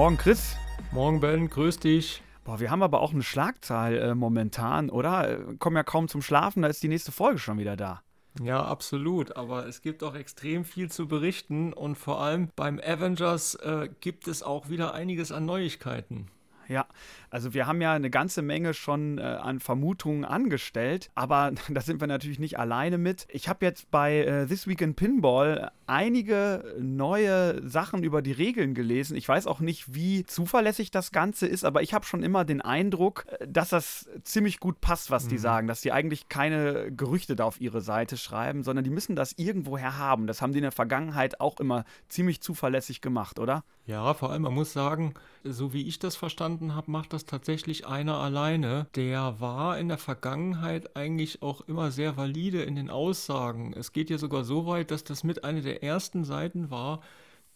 Morgen, Chris. Morgen, Ben, grüß dich. Boah, wir haben aber auch eine Schlagzahl äh, momentan, oder? Äh, kommen ja kaum zum Schlafen, da ist die nächste Folge schon wieder da. Ja, absolut. Aber es gibt auch extrem viel zu berichten und vor allem beim Avengers äh, gibt es auch wieder einiges an Neuigkeiten. Ja, also wir haben ja eine ganze Menge schon äh, an Vermutungen angestellt, aber da sind wir natürlich nicht alleine mit. Ich habe jetzt bei äh, This Week in Pinball einige neue Sachen über die Regeln gelesen. Ich weiß auch nicht, wie zuverlässig das Ganze ist, aber ich habe schon immer den Eindruck, äh, dass das ziemlich gut passt, was mhm. die sagen, dass die eigentlich keine Gerüchte da auf ihre Seite schreiben, sondern die müssen das irgendwoher haben. Das haben die in der Vergangenheit auch immer ziemlich zuverlässig gemacht, oder? Ja, vor allem, man muss sagen, so wie ich das verstanden habe, macht das tatsächlich einer alleine. Der war in der Vergangenheit eigentlich auch immer sehr valide in den Aussagen. Es geht ja sogar so weit, dass das mit einer der ersten Seiten war,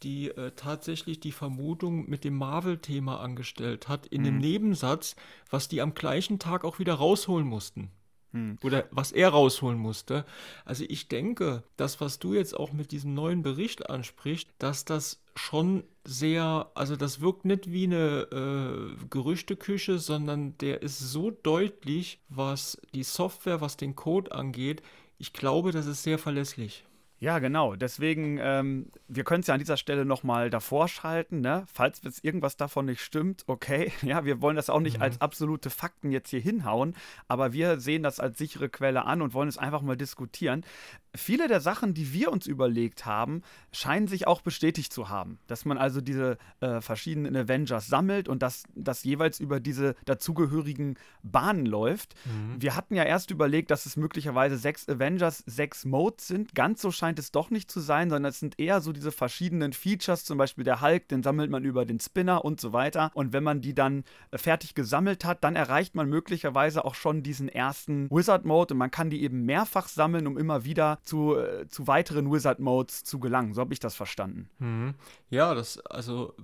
die äh, tatsächlich die Vermutung mit dem Marvel-Thema angestellt hat, in mhm. dem Nebensatz, was die am gleichen Tag auch wieder rausholen mussten. Hm. Oder was er rausholen musste. Also ich denke, das, was du jetzt auch mit diesem neuen Bericht ansprichst, dass das schon sehr, also das wirkt nicht wie eine äh, Gerüchteküche, sondern der ist so deutlich, was die Software, was den Code angeht. Ich glaube, das ist sehr verlässlich. Ja, genau. Deswegen, ähm, wir können es ja an dieser Stelle nochmal davor schalten, ne? Falls jetzt irgendwas davon nicht stimmt, okay. Ja, wir wollen das auch nicht mhm. als absolute Fakten jetzt hier hinhauen, aber wir sehen das als sichere Quelle an und wollen es einfach mal diskutieren viele der Sachen, die wir uns überlegt haben, scheinen sich auch bestätigt zu haben. Dass man also diese äh, verschiedenen Avengers sammelt und dass das jeweils über diese dazugehörigen Bahnen läuft. Mhm. Wir hatten ja erst überlegt, dass es möglicherweise sechs Avengers, sechs Modes sind. Ganz so scheint es doch nicht zu sein, sondern es sind eher so diese verschiedenen Features, zum Beispiel der Hulk, den sammelt man über den Spinner und so weiter. Und wenn man die dann äh, fertig gesammelt hat, dann erreicht man möglicherweise auch schon diesen ersten Wizard-Mode und man kann die eben mehrfach sammeln, um immer wieder zu, äh, zu weiteren Wizard-Modes zu gelangen. So habe ich das verstanden. Mhm. Ja, das, also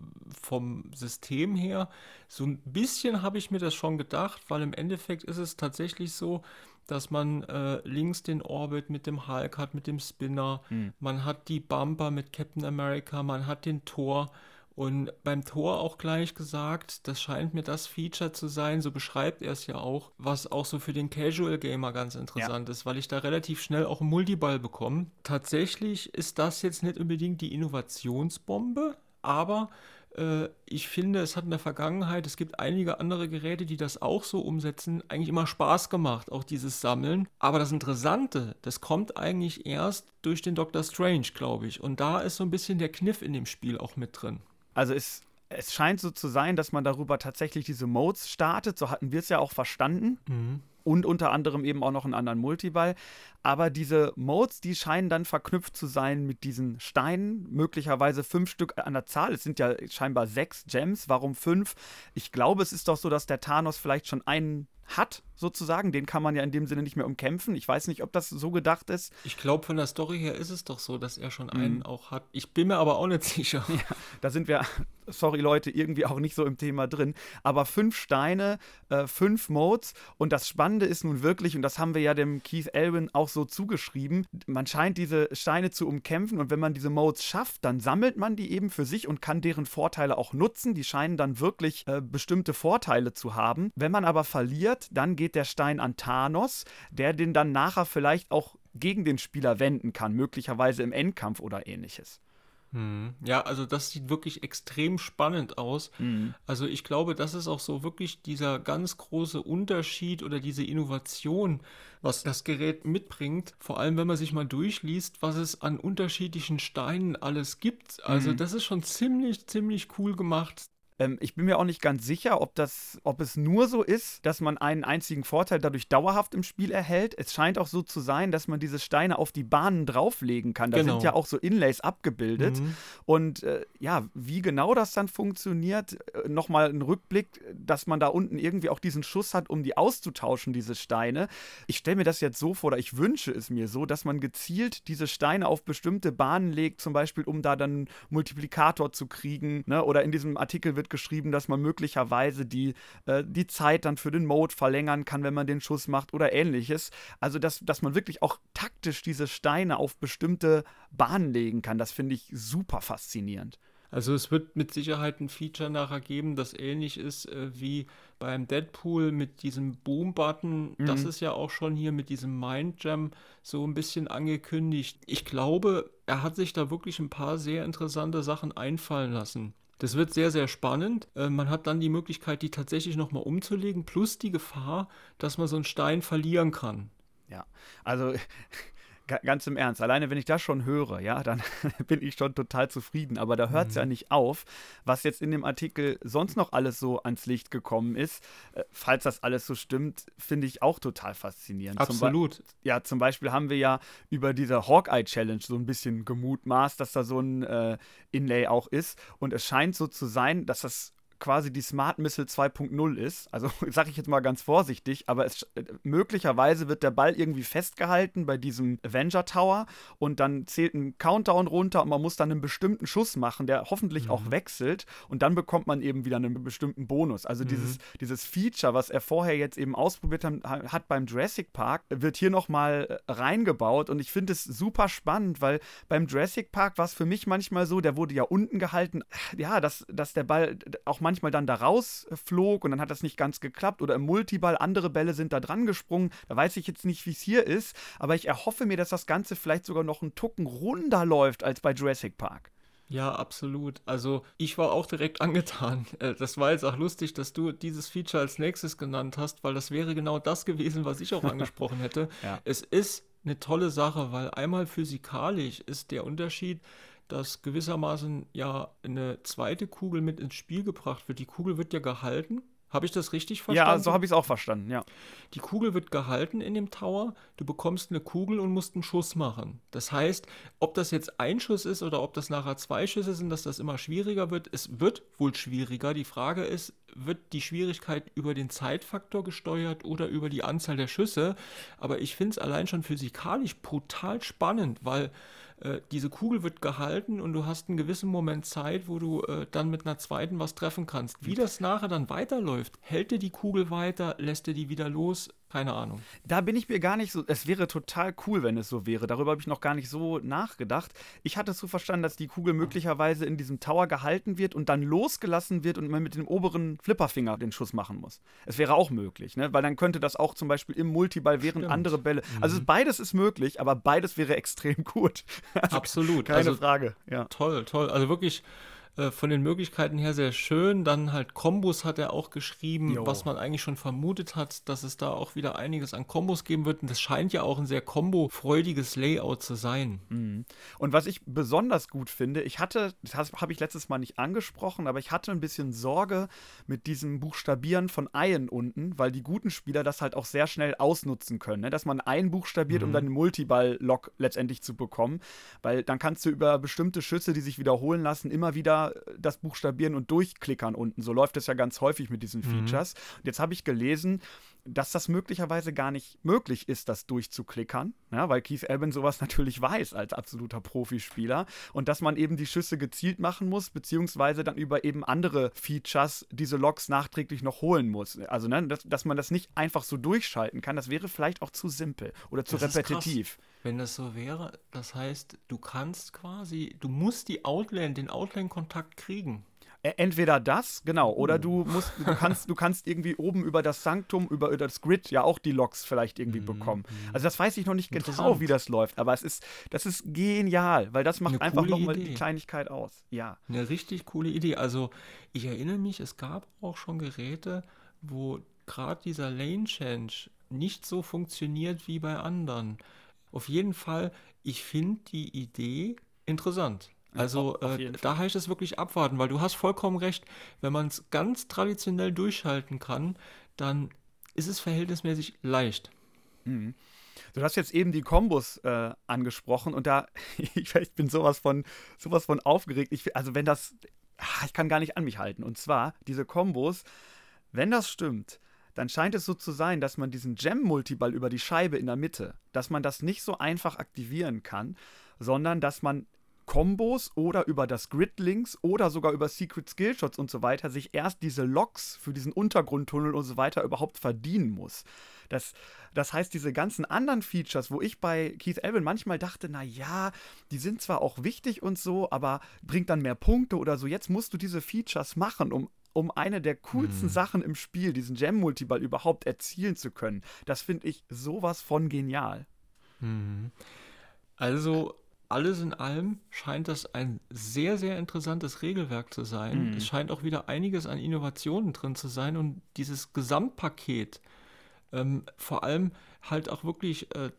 vom System her, so ein bisschen habe ich mir das schon gedacht, weil im Endeffekt ist es tatsächlich so, dass man äh, links den Orbit mit dem Hulk hat, mit dem Spinner, mhm. man hat die Bumper mit Captain America, man hat den Tor und beim Tor auch gleich gesagt, das scheint mir das Feature zu sein, so beschreibt er es ja auch, was auch so für den Casual Gamer ganz interessant ja. ist, weil ich da relativ schnell auch einen Multiball bekomme. Tatsächlich ist das jetzt nicht unbedingt die Innovationsbombe, aber äh, ich finde, es hat in der Vergangenheit, es gibt einige andere Geräte, die das auch so umsetzen, eigentlich immer Spaß gemacht, auch dieses Sammeln. Aber das Interessante, das kommt eigentlich erst durch den Doctor Strange, glaube ich. Und da ist so ein bisschen der Kniff in dem Spiel auch mit drin. Also es, es scheint so zu sein, dass man darüber tatsächlich diese Modes startet. So hatten wir es ja auch verstanden. Mhm. Und unter anderem eben auch noch einen anderen Multiball. Aber diese Modes, die scheinen dann verknüpft zu sein mit diesen Steinen. Möglicherweise fünf Stück an der Zahl. Es sind ja scheinbar sechs Gems. Warum fünf? Ich glaube, es ist doch so, dass der Thanos vielleicht schon einen hat, sozusagen. Den kann man ja in dem Sinne nicht mehr umkämpfen. Ich weiß nicht, ob das so gedacht ist. Ich glaube, von der Story her ist es doch so, dass er schon einen mhm. auch hat. Ich bin mir aber auch nicht sicher. Ja, da sind wir, sorry Leute, irgendwie auch nicht so im Thema drin. Aber fünf Steine, äh, fünf Modes. Und das Spannende ist nun wirklich, und das haben wir ja dem Keith Elwin auch so zugeschrieben, man scheint diese Steine zu umkämpfen. Und wenn man diese Modes schafft, dann sammelt man die eben für sich und kann deren Vorteile auch nutzen. Die scheinen dann wirklich äh, bestimmte Vorteile zu haben. Wenn man aber verliert, dann geht geht der Stein an Thanos, der den dann nachher vielleicht auch gegen den Spieler wenden kann, möglicherweise im Endkampf oder ähnliches. Hm. Ja, also das sieht wirklich extrem spannend aus. Mhm. Also ich glaube, das ist auch so wirklich dieser ganz große Unterschied oder diese Innovation, was das Gerät mitbringt. Vor allem, wenn man sich mal durchliest, was es an unterschiedlichen Steinen alles gibt. Also mhm. das ist schon ziemlich, ziemlich cool gemacht. Ähm, ich bin mir auch nicht ganz sicher, ob, das, ob es nur so ist, dass man einen einzigen Vorteil dadurch dauerhaft im Spiel erhält. Es scheint auch so zu sein, dass man diese Steine auf die Bahnen drauflegen kann. Da genau. sind ja auch so Inlays abgebildet. Mhm. Und äh, ja, wie genau das dann funktioniert, äh, nochmal ein Rückblick, dass man da unten irgendwie auch diesen Schuss hat, um die auszutauschen, diese Steine. Ich stelle mir das jetzt so vor, oder ich wünsche es mir so, dass man gezielt diese Steine auf bestimmte Bahnen legt, zum Beispiel, um da dann einen Multiplikator zu kriegen. Ne? Oder in diesem Artikel wird geschrieben, dass man möglicherweise die, äh, die Zeit dann für den Mode verlängern kann, wenn man den Schuss macht oder ähnliches. Also, dass, dass man wirklich auch taktisch diese Steine auf bestimmte Bahnen legen kann, das finde ich super faszinierend. Also es wird mit Sicherheit ein Feature nachher geben, das ähnlich ist äh, wie beim Deadpool mit diesem Boom-Button. Mhm. Das ist ja auch schon hier mit diesem Mind Jam so ein bisschen angekündigt. Ich glaube, er hat sich da wirklich ein paar sehr interessante Sachen einfallen lassen. Das wird sehr, sehr spannend. Äh, man hat dann die Möglichkeit, die tatsächlich nochmal umzulegen, plus die Gefahr, dass man so einen Stein verlieren kann. Ja, also ganz im Ernst, alleine wenn ich das schon höre, ja, dann bin ich schon total zufrieden. Aber da hört es mhm. ja nicht auf, was jetzt in dem Artikel sonst noch alles so ans Licht gekommen ist. Äh, falls das alles so stimmt, finde ich auch total faszinierend. Absolut. Zum ja, zum Beispiel haben wir ja über diese Hawkeye Challenge so ein bisschen gemutmaßt, dass da so ein äh, Inlay auch ist. Und es scheint so zu sein, dass das quasi die Smart Missile 2.0 ist. Also sage ich jetzt mal ganz vorsichtig, aber es, möglicherweise wird der Ball irgendwie festgehalten bei diesem Avenger Tower und dann zählt ein Countdown runter und man muss dann einen bestimmten Schuss machen, der hoffentlich mhm. auch wechselt und dann bekommt man eben wieder einen bestimmten Bonus. Also mhm. dieses, dieses Feature, was er vorher jetzt eben ausprobiert hat, hat beim Jurassic Park, wird hier nochmal äh, reingebaut und ich finde es super spannend, weil beim Jurassic Park war es für mich manchmal so, der wurde ja unten gehalten, ja, dass, dass der Ball auch manchmal manchmal dann da rausflog und dann hat das nicht ganz geklappt oder im Multiball andere Bälle sind da dran gesprungen. Da weiß ich jetzt nicht, wie es hier ist, aber ich erhoffe mir, dass das Ganze vielleicht sogar noch einen Tucken runder läuft als bei Jurassic Park. Ja, absolut. Also ich war auch direkt angetan. Äh, das war jetzt auch lustig, dass du dieses Feature als nächstes genannt hast, weil das wäre genau das gewesen, was ich auch angesprochen hätte. ja. Es ist eine tolle Sache, weil einmal physikalisch ist der Unterschied dass gewissermaßen ja eine zweite Kugel mit ins Spiel gebracht wird. Die Kugel wird ja gehalten. Habe ich das richtig verstanden? Ja, so habe ich es auch verstanden, ja. Die Kugel wird gehalten in dem Tower. Du bekommst eine Kugel und musst einen Schuss machen. Das heißt, ob das jetzt ein Schuss ist oder ob das nachher zwei Schüsse sind, dass das immer schwieriger wird. Es wird wohl schwieriger. Die Frage ist, wird die Schwierigkeit über den Zeitfaktor gesteuert oder über die Anzahl der Schüsse? Aber ich finde es allein schon physikalisch brutal spannend, weil äh, diese Kugel wird gehalten und du hast einen gewissen Moment Zeit, wo du äh, dann mit einer zweiten was treffen kannst. Wie das nachher dann weiterläuft, hält dir die Kugel weiter, lässt dir die wieder los, keine Ahnung. Da bin ich mir gar nicht so. Es wäre total cool, wenn es so wäre. Darüber habe ich noch gar nicht so nachgedacht. Ich hatte so verstanden, dass die Kugel möglicherweise in diesem Tower gehalten wird und dann losgelassen wird und man mit dem oberen Flipperfinger den Schuss machen muss. Es wäre auch möglich, ne? Weil dann könnte das auch zum Beispiel im Multiball während Stimmt. andere Bälle. Also mhm. beides ist möglich, aber beides wäre extrem gut. Also Absolut. Keine also, Frage. Ja. Toll, toll. Also wirklich äh, von den Möglichkeiten her sehr schön. Dann halt Kombos hat er auch geschrieben, jo. was man eigentlich schon vermutet hat, dass es da auch wieder einiges an Kombos geben wird. Und das scheint ja auch ein sehr kombo-freudiges Layout zu sein. Mhm. Und was ich besonders gut finde, ich hatte, das habe ich letztes Mal nicht angesprochen, aber ich hatte ein bisschen Sorge mit diesem Buchstabieren von Eien unten, weil die guten Spieler das halt auch sehr schnell ausnutzen können. Ne? Dass man ein buchstabiert, mhm. um dann den Multiball-Lock letztendlich zu bekommen. Weil dann kannst du über bestimmte Schüsse, die sich wiederholen lassen, immer wieder das Buchstabieren und Durchklickern unten. So läuft es ja ganz häufig mit diesen mhm. Features. Mhm. Und jetzt habe ich gelesen, dass das möglicherweise gar nicht möglich ist, das durchzuklickern, ja, weil Keith Albin sowas natürlich weiß als absoluter Profispieler und dass man eben die Schüsse gezielt machen muss, beziehungsweise dann über eben andere Features diese Logs nachträglich noch holen muss. Also, ne, dass, dass man das nicht einfach so durchschalten kann, das wäre vielleicht auch zu simpel oder zu das repetitiv. Wenn das so wäre, das heißt, du kannst quasi, du musst die Outline, den Outline-Kontakt kriegen. Entweder das, genau, oder du musst, du kannst, du kannst irgendwie oben über das Sanktum, über, über das Grid ja auch die Logs vielleicht irgendwie mhm. bekommen. Also das weiß ich noch nicht genau, wie das läuft, aber es ist, das ist genial, weil das macht einfach nochmal die Kleinigkeit aus. Ja. Eine richtig coole Idee. Also ich erinnere mich, es gab auch schon Geräte, wo gerade dieser Lane Change nicht so funktioniert wie bei anderen. Auf jeden Fall, ich finde die Idee interessant. Also äh, da heißt es wirklich abwarten, weil du hast vollkommen recht, wenn man es ganz traditionell durchhalten kann, dann ist es verhältnismäßig leicht. Mhm. Du hast jetzt eben die Kombos äh, angesprochen und da, ich, ich, bin sowas von, sowas von aufgeregt. Ich, also wenn das, ah, ich kann gar nicht an mich halten. Und zwar diese Kombos, wenn das stimmt, dann scheint es so zu sein, dass man diesen Gem-Multiball über die Scheibe in der Mitte, dass man das nicht so einfach aktivieren kann, sondern dass man Kombos oder über das Grid-Links oder sogar über Secret Skillshots und so weiter sich erst diese Loks für diesen Untergrundtunnel und so weiter überhaupt verdienen muss. Das, das heißt, diese ganzen anderen Features, wo ich bei Keith Elvin manchmal dachte, na ja, die sind zwar auch wichtig und so, aber bringt dann mehr Punkte oder so. Jetzt musst du diese Features machen, um um eine der coolsten hm. Sachen im Spiel, diesen Gem-Multiball überhaupt erzielen zu können. Das finde ich sowas von genial. Hm. Also alles in allem scheint das ein sehr, sehr interessantes Regelwerk zu sein. Mhm. Es scheint auch wieder einiges an Innovationen drin zu sein und dieses Gesamtpaket, ähm, vor allem halt auch wirklich äh,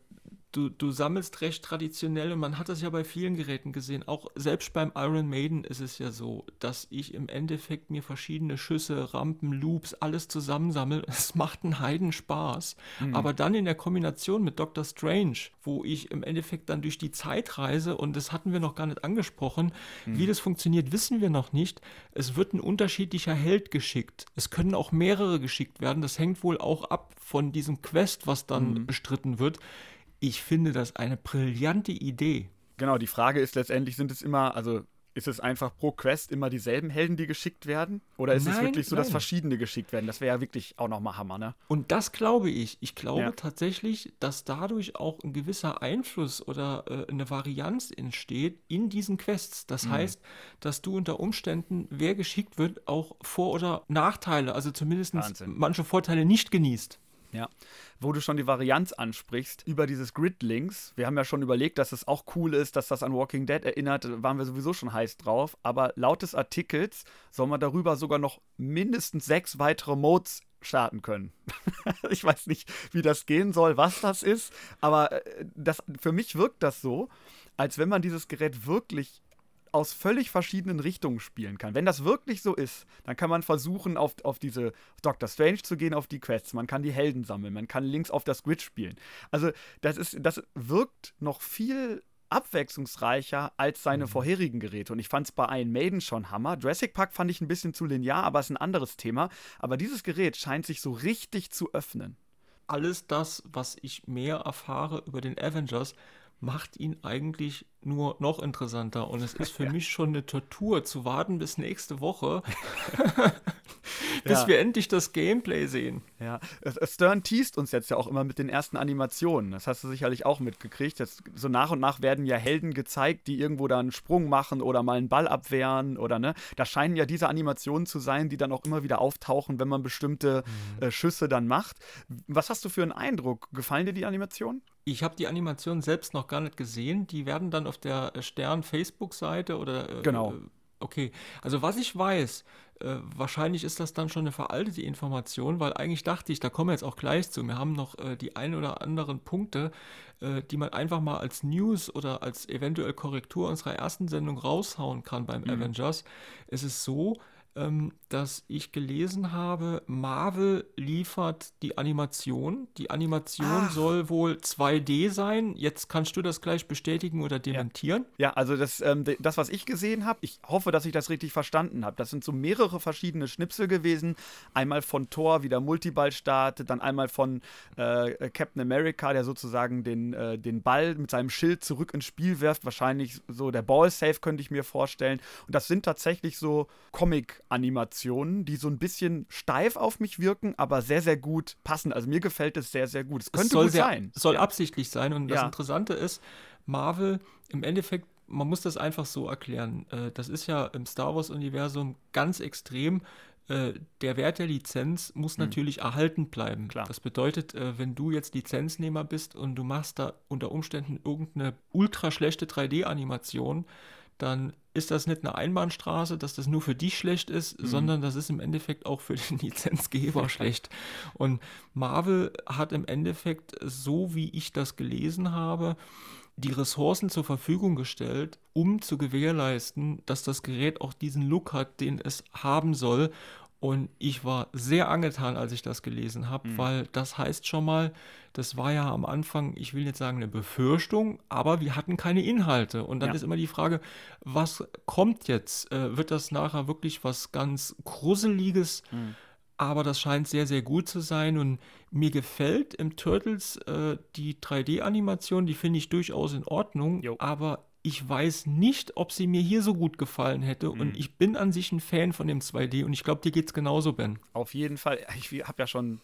du, du sammelst recht traditionell und man hat das ja bei vielen Geräten gesehen. Auch selbst beim Iron Maiden ist es ja so, dass ich im Endeffekt mir verschiedene Schüsse, Rampen, Loops, alles zusammensammle. Es macht einen Heidenspaß. Mhm. Aber dann in der Kombination mit Doctor Strange, wo ich im Endeffekt dann durch die Zeit reise und das hatten wir noch gar nicht angesprochen, mhm. wie das funktioniert, wissen wir noch nicht. Es wird ein unterschiedlicher Held geschickt. Es können auch mehrere geschickt werden. Das hängt wohl auch ab von diesem Quest, was dann mhm. bestritten wird. Ich finde das eine brillante Idee. Genau, die Frage ist letztendlich, sind es immer, also ist es einfach pro Quest immer dieselben Helden, die geschickt werden? Oder ist nein, es wirklich so, dass verschiedene geschickt werden? Das wäre ja wirklich auch nochmal Hammer, ne? Und das glaube ich. Ich glaube ja. tatsächlich, dass dadurch auch ein gewisser Einfluss oder äh, eine Varianz entsteht in diesen Quests. Das mhm. heißt, dass du unter Umständen, wer geschickt wird, auch Vor- oder Nachteile, also zumindest Wahnsinn. manche Vorteile nicht genießt. Ja, wo du schon die Varianz ansprichst über dieses Grid-Links. Wir haben ja schon überlegt, dass es auch cool ist, dass das an Walking Dead erinnert. Da waren wir sowieso schon heiß drauf. Aber laut des Artikels soll man darüber sogar noch mindestens sechs weitere Modes starten können. ich weiß nicht, wie das gehen soll, was das ist, aber äh, das, für mich wirkt das so, als wenn man dieses Gerät wirklich aus völlig verschiedenen Richtungen spielen kann. Wenn das wirklich so ist, dann kann man versuchen, auf, auf diese Doctor Strange zu gehen, auf die Quests. Man kann die Helden sammeln, man kann links auf das Grid spielen. Also, das ist, das wirkt noch viel abwechslungsreicher als seine mhm. vorherigen Geräte. Und ich fand es bei Iron Maiden schon Hammer. Jurassic Park fand ich ein bisschen zu linear, aber ist ein anderes Thema. Aber dieses Gerät scheint sich so richtig zu öffnen. Alles das, was ich mehr erfahre über den Avengers, macht ihn eigentlich nur noch interessanter. Und es ist für ja. mich schon eine Tortur zu warten bis nächste Woche, bis ja. wir endlich das Gameplay sehen. Ja, Stern teast uns jetzt ja auch immer mit den ersten Animationen. Das hast du sicherlich auch mitgekriegt. Jetzt, so nach und nach werden ja Helden gezeigt, die irgendwo da einen Sprung machen oder mal einen Ball abwehren oder ne. Da scheinen ja diese Animationen zu sein, die dann auch immer wieder auftauchen, wenn man bestimmte mhm. äh, Schüsse dann macht. Was hast du für einen Eindruck? Gefallen dir die Animationen? Ich habe die Animation selbst noch gar nicht gesehen. Die werden dann auf der Stern Facebook-Seite oder. Äh, genau. Okay, also was ich weiß, äh, wahrscheinlich ist das dann schon eine veraltete Information, weil eigentlich dachte ich, da kommen wir jetzt auch gleich zu. Wir haben noch äh, die ein oder anderen Punkte, äh, die man einfach mal als News oder als eventuell Korrektur unserer ersten Sendung raushauen kann beim mhm. Avengers. Es ist so, ähm, dass ich gelesen habe, Marvel liefert die Animation. Die Animation Ach. soll wohl 2D sein. Jetzt kannst du das gleich bestätigen oder dementieren. Ja, ja also das, ähm, das, was ich gesehen habe, ich hoffe, dass ich das richtig verstanden habe. Das sind so mehrere verschiedene Schnipsel gewesen. Einmal von Thor, wie der Multiball startet, dann einmal von äh, Captain America, der sozusagen den, äh, den Ball mit seinem Schild zurück ins Spiel wirft. Wahrscheinlich so der Ball-Safe könnte ich mir vorstellen. Und das sind tatsächlich so Comic- Animationen, die so ein bisschen steif auf mich wirken, aber sehr, sehr gut passen. Also mir gefällt es sehr, sehr gut. Es könnte es soll gut sehr, sein. Soll ja. absichtlich sein. Und das ja. Interessante ist, Marvel im Endeffekt, man muss das einfach so erklären. Äh, das ist ja im Star Wars-Universum ganz extrem. Äh, der Wert der Lizenz muss mhm. natürlich erhalten bleiben. Klar. Das bedeutet, äh, wenn du jetzt Lizenznehmer bist und du machst da unter Umständen irgendeine ultra schlechte 3D-Animation, dann ist das nicht eine Einbahnstraße, dass das nur für dich schlecht ist, mhm. sondern das ist im Endeffekt auch für den Lizenzgeber schlecht. Und Marvel hat im Endeffekt, so wie ich das gelesen habe, die Ressourcen zur Verfügung gestellt, um zu gewährleisten, dass das Gerät auch diesen Look hat, den es haben soll. Und ich war sehr angetan, als ich das gelesen habe, mhm. weil das heißt schon mal, das war ja am Anfang, ich will jetzt sagen, eine Befürchtung, aber wir hatten keine Inhalte. Und dann ja. ist immer die Frage, was kommt jetzt? Äh, wird das nachher wirklich was ganz Gruseliges? Mhm. Aber das scheint sehr, sehr gut zu sein. Und mir gefällt im Turtles äh, die 3D-Animation, die finde ich durchaus in Ordnung. Jo. Aber ich weiß nicht, ob sie mir hier so gut gefallen hätte. Mhm. Und ich bin an sich ein Fan von dem 2D und ich glaube, dir geht es genauso, Ben. Auf jeden Fall. Ich habe ja schon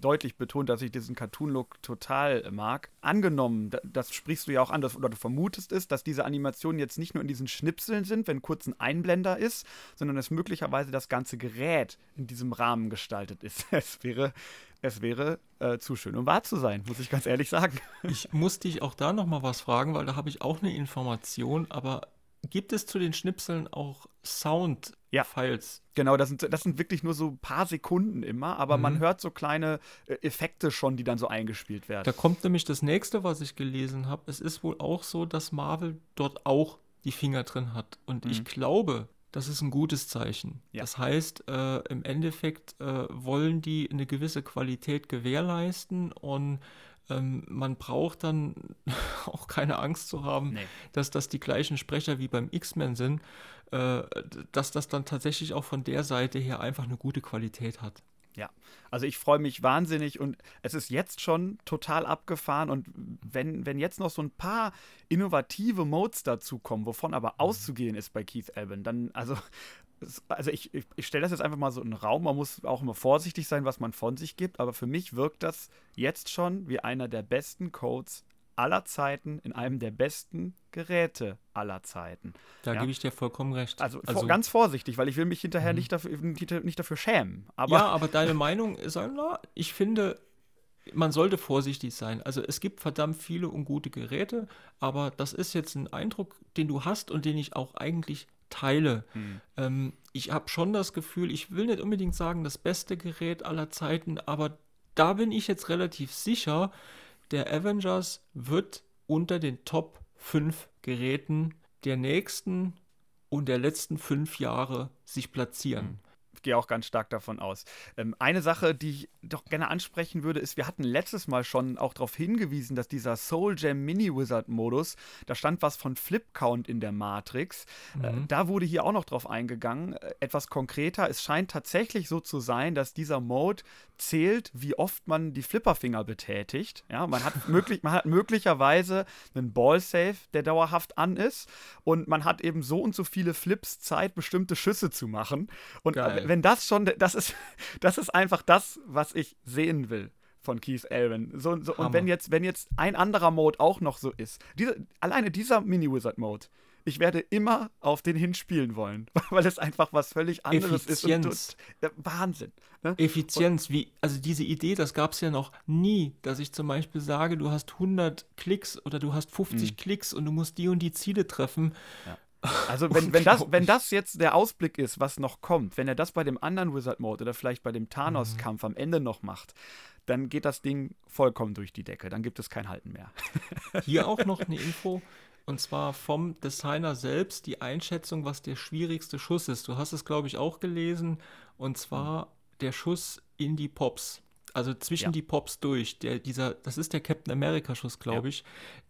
deutlich betont, dass ich diesen Cartoon-Look total mag. Angenommen, das sprichst du ja auch an, oder du vermutest es, dass diese Animationen jetzt nicht nur in diesen Schnipseln sind, wenn kurz ein Einblender ist, sondern dass möglicherweise das ganze Gerät in diesem Rahmen gestaltet ist. Es wäre es wäre äh, zu schön, um wahr zu sein, muss ich ganz ehrlich sagen. Ich muss dich auch da noch mal was fragen, weil da habe ich auch eine Information, aber gibt es zu den Schnipseln auch Sound-Files? Ja, genau, das sind, das sind wirklich nur so ein paar Sekunden immer, aber mhm. man hört so kleine äh, Effekte schon, die dann so eingespielt werden. Da kommt nämlich das nächste, was ich gelesen habe. Es ist wohl auch so, dass Marvel dort auch die Finger drin hat. Und mhm. ich glaube, das ist ein gutes Zeichen. Ja. Das heißt, äh, im Endeffekt äh, wollen die eine gewisse Qualität gewährleisten und ähm, man braucht dann auch keine Angst zu haben, nee. dass das die gleichen Sprecher wie beim X-Men sind, äh, dass das dann tatsächlich auch von der Seite her einfach eine gute Qualität hat. Ja, also ich freue mich wahnsinnig und es ist jetzt schon total abgefahren und wenn, wenn jetzt noch so ein paar innovative Modes dazukommen, wovon aber mhm. auszugehen ist bei Keith Alban, dann, also, also ich, ich, ich stelle das jetzt einfach mal so in den Raum, man muss auch immer vorsichtig sein, was man von sich gibt, aber für mich wirkt das jetzt schon wie einer der besten Codes aller Zeiten in einem der besten Geräte aller Zeiten. Da ja? gebe ich dir vollkommen recht. Also, also, ganz vorsichtig, weil ich will mich hinterher mhm. nicht, dafür, nicht dafür schämen. Aber ja, aber deine Meinung ist, ich finde, man sollte vorsichtig sein. Also es gibt verdammt viele und gute Geräte, aber das ist jetzt ein Eindruck, den du hast und den ich auch eigentlich teile. Mhm. Ähm, ich habe schon das Gefühl, ich will nicht unbedingt sagen, das beste Gerät aller Zeiten, aber da bin ich jetzt relativ sicher, der Avengers wird unter den Top 5 Geräten der nächsten und der letzten fünf Jahre sich platzieren. Gehe auch ganz stark davon aus. Ähm, eine Sache, die ich doch gerne ansprechen würde, ist, wir hatten letztes Mal schon auch darauf hingewiesen, dass dieser Soul Jam Mini Wizard Modus, da stand was von Flip Count in der Matrix. Äh, mhm. Äh, da wurde hier auch noch drauf eingegangen. Äh, etwas konkreter, es scheint tatsächlich so zu sein, dass dieser Mode zählt, wie oft man die Flipperfinger betätigt. Ja, man hat, möglich, man hat möglicherweise einen Ball-Safe, der dauerhaft an ist und man hat eben so und so viele Flips Zeit, bestimmte Schüsse zu machen. Und Geil. Wenn das schon, das ist, das ist einfach das, was ich sehen will von Keith Alvin. So, so, und wenn jetzt, wenn jetzt ein anderer Mode auch noch so ist, diese, alleine dieser Mini-Wizard-Mode, ich werde immer auf den hinspielen wollen, weil es einfach was völlig anderes Effizienz. ist. Und, und, Wahnsinn. Ne? Effizienz, und, wie, also diese Idee, das gab es ja noch nie, dass ich zum Beispiel sage, du hast 100 Klicks oder du hast 50 mh. Klicks und du musst die und die Ziele treffen. Ja. Also wenn, wenn, das, wenn das jetzt der Ausblick ist, was noch kommt, wenn er das bei dem anderen Wizard Mode oder vielleicht bei dem Thanos-Kampf mhm. am Ende noch macht, dann geht das Ding vollkommen durch die Decke. Dann gibt es kein Halten mehr. Hier auch noch eine Info. Und zwar vom Designer selbst die Einschätzung, was der schwierigste Schuss ist. Du hast es, glaube ich, auch gelesen. Und zwar der Schuss in die Pops. Also zwischen ja. die Pops durch. Der, dieser, das ist der Captain America-Schuss, glaube ja. ich.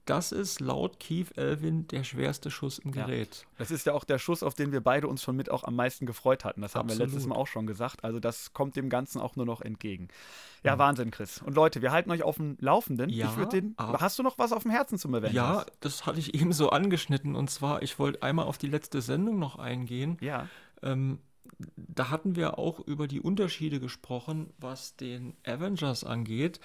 Das ist laut Keith Elvin der schwerste Schuss im Gerät. Ja. Das ist ja auch der Schuss, auf den wir beide uns schon mit auch am meisten gefreut hatten. Das Absolut. haben wir letztes Mal auch schon gesagt. Also das kommt dem Ganzen auch nur noch entgegen. Ja, mhm. Wahnsinn, Chris. Und Leute, wir halten euch auf dem Laufenden. Ja, ich den, hast du noch was auf dem Herzen zum Event? Ja, das hatte ich eben so angeschnitten. Und zwar, ich wollte einmal auf die letzte Sendung noch eingehen. Ja. Ähm, da hatten wir auch über die Unterschiede gesprochen, was den Avengers angeht,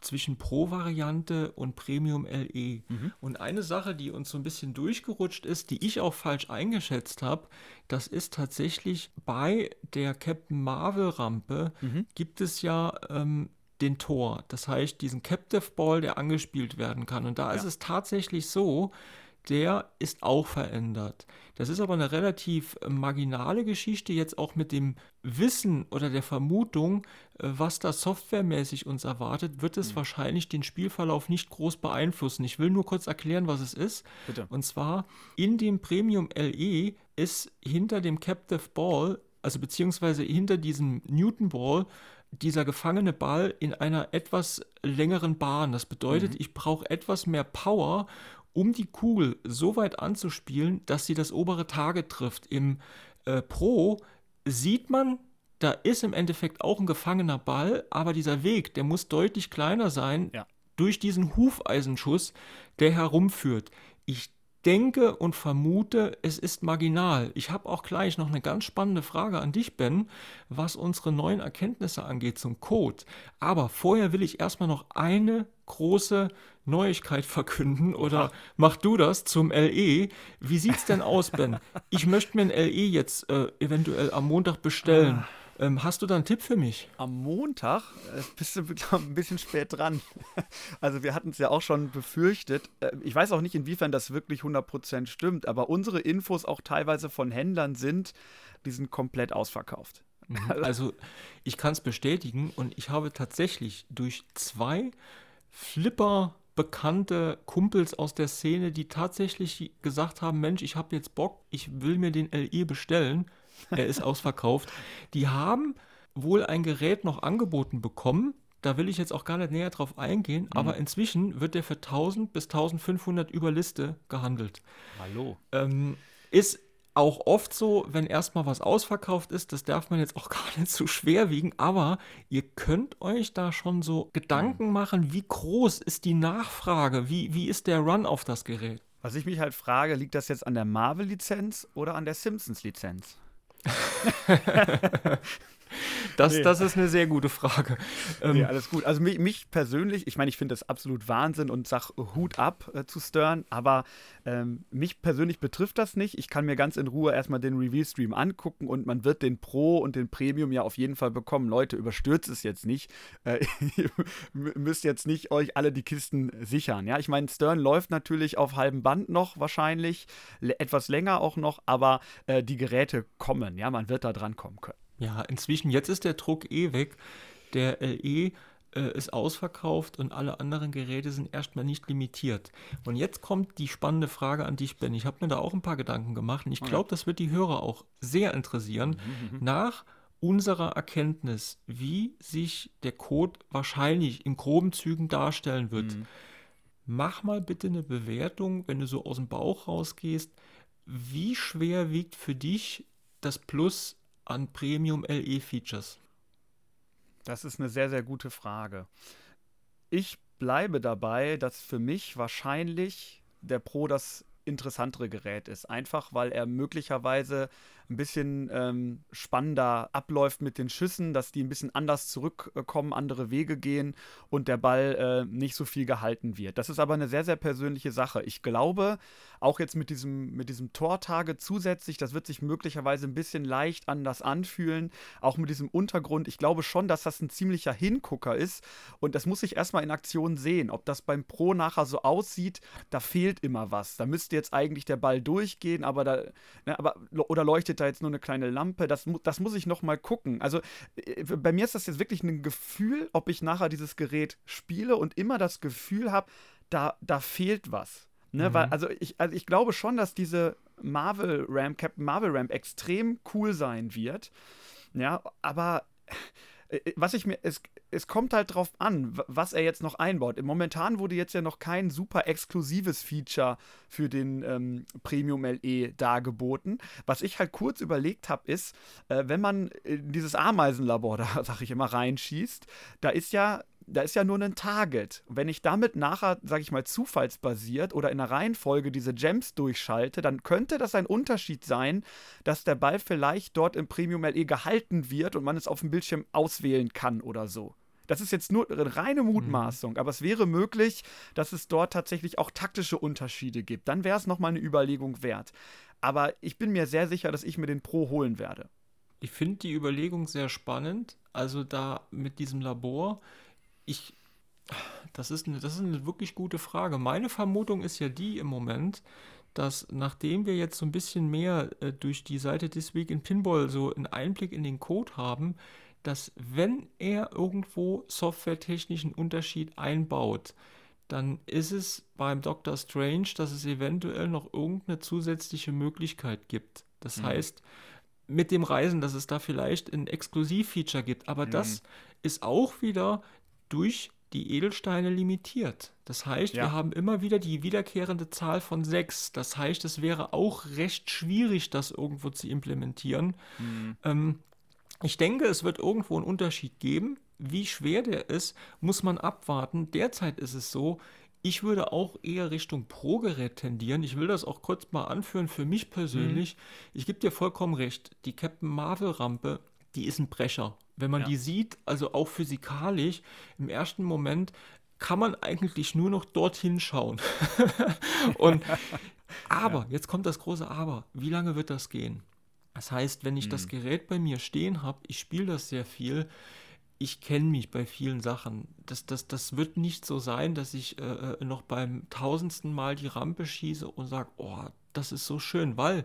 zwischen Pro-Variante und Premium LE. Mhm. Und eine Sache, die uns so ein bisschen durchgerutscht ist, die ich auch falsch eingeschätzt habe, das ist tatsächlich bei der Captain Marvel-Rampe mhm. gibt es ja ähm, den Tor. Das heißt, diesen Captive Ball, der angespielt werden kann. Und da ja. ist es tatsächlich so, der ist auch verändert. Das ist aber eine relativ äh, marginale Geschichte, jetzt auch mit dem Wissen oder der Vermutung, äh, was da softwaremäßig uns erwartet, wird es mhm. wahrscheinlich den Spielverlauf nicht groß beeinflussen. Ich will nur kurz erklären, was es ist. Bitte. Und zwar in dem Premium LE ist hinter dem Captive Ball, also beziehungsweise hinter diesem Newton Ball, dieser gefangene Ball in einer etwas längeren Bahn. Das bedeutet, mhm. ich brauche etwas mehr Power, um die Kugel so weit anzuspielen, dass sie das obere Target trifft. Im äh, Pro sieht man, da ist im Endeffekt auch ein gefangener Ball, aber dieser Weg, der muss deutlich kleiner sein ja. durch diesen Hufeisenschuss, der herumführt. Ich denke und vermute, es ist marginal. Ich habe auch gleich noch eine ganz spannende Frage an dich, Ben, was unsere neuen Erkenntnisse angeht zum Code. Aber vorher will ich erstmal noch eine große Neuigkeit verkünden oder mach du das zum LE. Wie sieht's denn aus, Ben? Ich möchte mir ein LE jetzt äh, eventuell am Montag bestellen. Ah. Ähm, hast du da einen Tipp für mich? Am Montag äh, bist du glaub, ein bisschen spät dran. Also wir hatten es ja auch schon befürchtet. Äh, ich weiß auch nicht, inwiefern das wirklich 100% stimmt, aber unsere Infos auch teilweise von Händlern sind, die sind komplett ausverkauft. Mhm. Also ich kann es bestätigen und ich habe tatsächlich durch zwei Flipper bekannte Kumpels aus der Szene, die tatsächlich gesagt haben, Mensch, ich habe jetzt Bock, ich will mir den LE bestellen er ist ausverkauft. Die haben wohl ein Gerät noch angeboten bekommen. Da will ich jetzt auch gar nicht näher drauf eingehen, mhm. aber inzwischen wird der für 1000 bis 1500 über Liste gehandelt. Hallo. Ähm, ist auch oft so, wenn erstmal was ausverkauft ist, das darf man jetzt auch gar nicht zu schwer wiegen, aber ihr könnt euch da schon so Gedanken mhm. machen, wie groß ist die Nachfrage, wie, wie ist der Run auf das Gerät? Was ich mich halt frage, liegt das jetzt an der Marvel-Lizenz oder an der Simpsons-Lizenz? Das, nee. das ist eine sehr gute Frage. Ähm, nee, alles gut. Also mich, mich persönlich, ich meine, ich finde das absolut Wahnsinn und sag Hut ab äh, zu Stern, aber ähm, mich persönlich betrifft das nicht. Ich kann mir ganz in Ruhe erstmal den Review-Stream angucken und man wird den Pro und den Premium ja auf jeden Fall bekommen. Leute, überstürzt es jetzt nicht. Äh, ihr müsst jetzt nicht euch alle die Kisten sichern. Ja, ich meine, Stern läuft natürlich auf halbem Band noch wahrscheinlich, etwas länger auch noch, aber äh, die Geräte kommen. Ja, man wird da dran kommen können. Ja, inzwischen, jetzt ist der Druck eh weg. Der LE äh, ist ausverkauft und alle anderen Geräte sind erstmal nicht limitiert. Und jetzt kommt die spannende Frage an dich, Ben. Ich habe mir da auch ein paar Gedanken gemacht und ich glaube, das wird die Hörer auch sehr interessieren. Mhm, mhm, Nach unserer Erkenntnis, wie sich der Code wahrscheinlich in groben Zügen darstellen wird, mhm. mach mal bitte eine Bewertung, wenn du so aus dem Bauch rausgehst. Wie schwer wiegt für dich das Plus an Premium LE-Features? Das ist eine sehr, sehr gute Frage. Ich bleibe dabei, dass für mich wahrscheinlich der Pro das interessantere Gerät ist. Einfach weil er möglicherweise ein bisschen ähm, spannender abläuft mit den Schüssen, dass die ein bisschen anders zurückkommen, andere Wege gehen und der Ball äh, nicht so viel gehalten wird. Das ist aber eine sehr, sehr persönliche Sache. Ich glaube, auch jetzt mit diesem, mit diesem Tortage zusätzlich, das wird sich möglicherweise ein bisschen leicht anders anfühlen, auch mit diesem Untergrund. Ich glaube schon, dass das ein ziemlicher Hingucker ist und das muss ich erstmal in Aktion sehen. Ob das beim Pro nachher so aussieht, da fehlt immer was. Da müsste jetzt eigentlich der Ball durchgehen, aber da, ne, aber, oder leuchtet da jetzt nur eine kleine Lampe? Das, das muss ich noch mal gucken. Also äh, bei mir ist das jetzt wirklich ein Gefühl, ob ich nachher dieses Gerät spiele und immer das Gefühl habe, da, da fehlt was. Ne? Mhm. Weil, also ich, also ich glaube schon, dass diese Marvel Ramp, Captain Marvel Ramp extrem cool sein wird. Ja, aber was ich mir, es, es kommt halt drauf an, was er jetzt noch einbaut. Momentan wurde jetzt ja noch kein super exklusives Feature für den ähm, Premium LE dargeboten. Was ich halt kurz überlegt habe, ist, äh, wenn man in dieses Ameisenlabor da, sag ich immer, reinschießt, da ist ja da ist ja nur ein Target. wenn ich damit nachher, sage ich mal, zufallsbasiert oder in der Reihenfolge diese Gems durchschalte, dann könnte das ein Unterschied sein, dass der Ball vielleicht dort im Premium LE gehalten wird und man es auf dem Bildschirm auswählen kann oder so. Das ist jetzt nur eine reine Mutmaßung, mhm. aber es wäre möglich, dass es dort tatsächlich auch taktische Unterschiede gibt. Dann wäre es nochmal eine Überlegung wert. Aber ich bin mir sehr sicher, dass ich mir den Pro holen werde. Ich finde die Überlegung sehr spannend. Also da mit diesem Labor ich, das ist, eine, das ist eine wirklich gute Frage. Meine Vermutung ist ja die im Moment, dass nachdem wir jetzt so ein bisschen mehr äh, durch die Seite This Week in Pinball so einen Einblick in den Code haben, dass wenn er irgendwo softwaretechnischen Unterschied einbaut, dann ist es beim Dr. Strange, dass es eventuell noch irgendeine zusätzliche Möglichkeit gibt. Das mhm. heißt, mit dem Reisen, dass es da vielleicht ein Exklusivfeature gibt. Aber mhm. das ist auch wieder durch die Edelsteine limitiert. Das heißt, ja. wir haben immer wieder die wiederkehrende Zahl von sechs. Das heißt, es wäre auch recht schwierig, das irgendwo zu implementieren. Mhm. Ähm, ich denke, es wird irgendwo einen Unterschied geben. Wie schwer der ist, muss man abwarten. Derzeit ist es so, ich würde auch eher Richtung Pro-Gerät tendieren. Ich will das auch kurz mal anführen für mich persönlich. Mhm. Ich gebe dir vollkommen recht. Die Captain Marvel-Rampe, die ist ein Brecher. Wenn man ja. die sieht, also auch physikalisch, im ersten Moment kann man eigentlich nur noch dorthin schauen. Und aber, ja. jetzt kommt das große Aber. Wie lange wird das gehen? Das heißt, wenn ich mhm. das Gerät bei mir stehen habe, ich spiele das sehr viel, ich kenne mich bei vielen Sachen. Das, das, das wird nicht so sein, dass ich äh, äh noch beim tausendsten Mal die Rampe schieße und sage, oh, das ist so schön, weil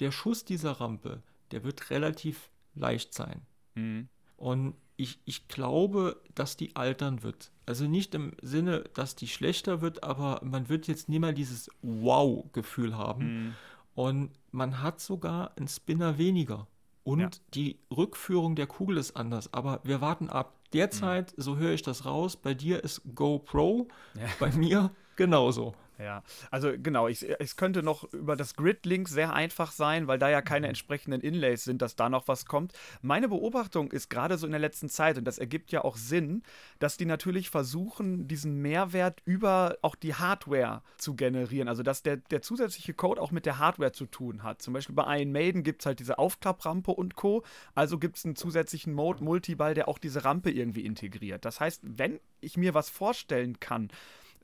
der Schuss dieser Rampe, der wird relativ leicht sein. Mhm. Und ich, ich glaube, dass die altern wird. Also nicht im Sinne, dass die schlechter wird, aber man wird jetzt nie mal dieses Wow-Gefühl haben. Mhm. Und man hat sogar einen Spinner weniger. Und ja. die Rückführung der Kugel ist anders. Aber wir warten ab. Derzeit, mhm. so höre ich das raus, bei dir ist GoPro, ja. bei mir genauso. Ja, also genau, ich, es könnte noch über das Grid-Link sehr einfach sein, weil da ja keine mhm. entsprechenden Inlays sind, dass da noch was kommt. Meine Beobachtung ist gerade so in der letzten Zeit, und das ergibt ja auch Sinn, dass die natürlich versuchen, diesen Mehrwert über auch die Hardware zu generieren. Also dass der, der zusätzliche Code auch mit der Hardware zu tun hat. Zum Beispiel bei Iron Maiden gibt es halt diese Aufklapprampe und Co. Also gibt es einen zusätzlichen Mode Multiball, der auch diese Rampe irgendwie integriert. Das heißt, wenn ich mir was vorstellen kann,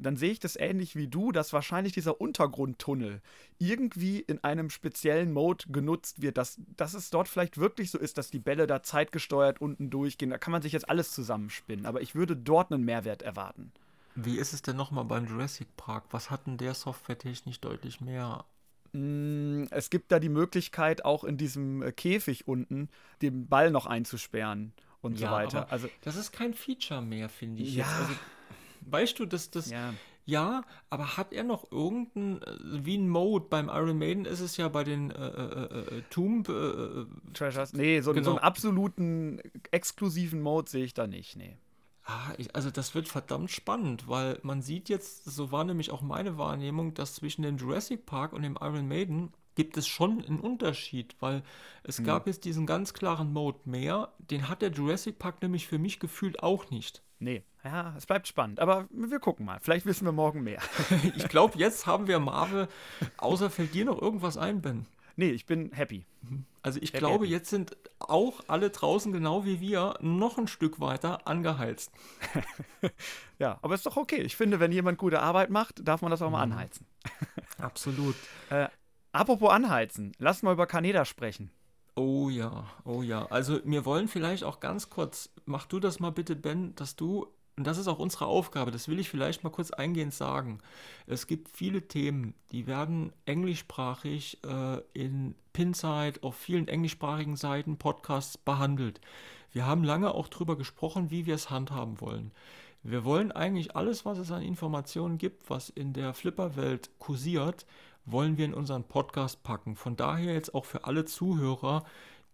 dann sehe ich das ähnlich wie du, dass wahrscheinlich dieser Untergrundtunnel irgendwie in einem speziellen Mode genutzt wird, dass, dass es dort vielleicht wirklich so ist, dass die Bälle da zeitgesteuert unten durchgehen. Da kann man sich jetzt alles zusammenspinnen, aber ich würde dort einen Mehrwert erwarten. Wie ist es denn nochmal beim Jurassic Park? Was hat denn der softwaretechnisch deutlich mehr mm, es gibt da die Möglichkeit, auch in diesem äh, Käfig unten den Ball noch einzusperren und ja, so weiter. Also das ist kein Feature mehr, finde ich. Ja. Jetzt. Also, Weißt du, dass das. Ja. ja. aber hat er noch irgendeinen, äh, wie ein Mode beim Iron Maiden ist es ja bei den äh, äh, äh, äh Tomb äh, Treasures? Nee, so, genau. so einen absoluten exklusiven Mode sehe ich da nicht, nee. Ah, ich, also das wird verdammt spannend, weil man sieht jetzt, so war nämlich auch meine Wahrnehmung, dass zwischen dem Jurassic Park und dem Iron Maiden gibt es schon einen Unterschied, weil es hm. gab jetzt diesen ganz klaren Mode mehr, den hat der Jurassic Park nämlich für mich gefühlt auch nicht. Nee, ja, es bleibt spannend. Aber wir gucken mal. Vielleicht wissen wir morgen mehr. ich glaube, jetzt haben wir Marvel. Außer fällt dir noch irgendwas ein, Ben? Nee, ich bin happy. Also ich happy, glaube, happy. jetzt sind auch alle draußen, genau wie wir, noch ein Stück weiter angeheizt. ja, aber ist doch okay. Ich finde, wenn jemand gute Arbeit macht, darf man das auch mal mhm. anheizen. Absolut. Äh, apropos anheizen, lass mal über Kaneda sprechen. Oh ja, oh ja. Also wir wollen vielleicht auch ganz kurz, mach du das mal bitte, Ben, dass du, und das ist auch unsere Aufgabe, das will ich vielleicht mal kurz eingehend sagen. Es gibt viele Themen, die werden englischsprachig äh, in Pinside, auf vielen englischsprachigen Seiten, Podcasts behandelt. Wir haben lange auch darüber gesprochen, wie wir es handhaben wollen. Wir wollen eigentlich alles, was es an Informationen gibt, was in der Flipper-Welt kursiert, wollen wir in unseren Podcast packen. Von daher jetzt auch für alle Zuhörer,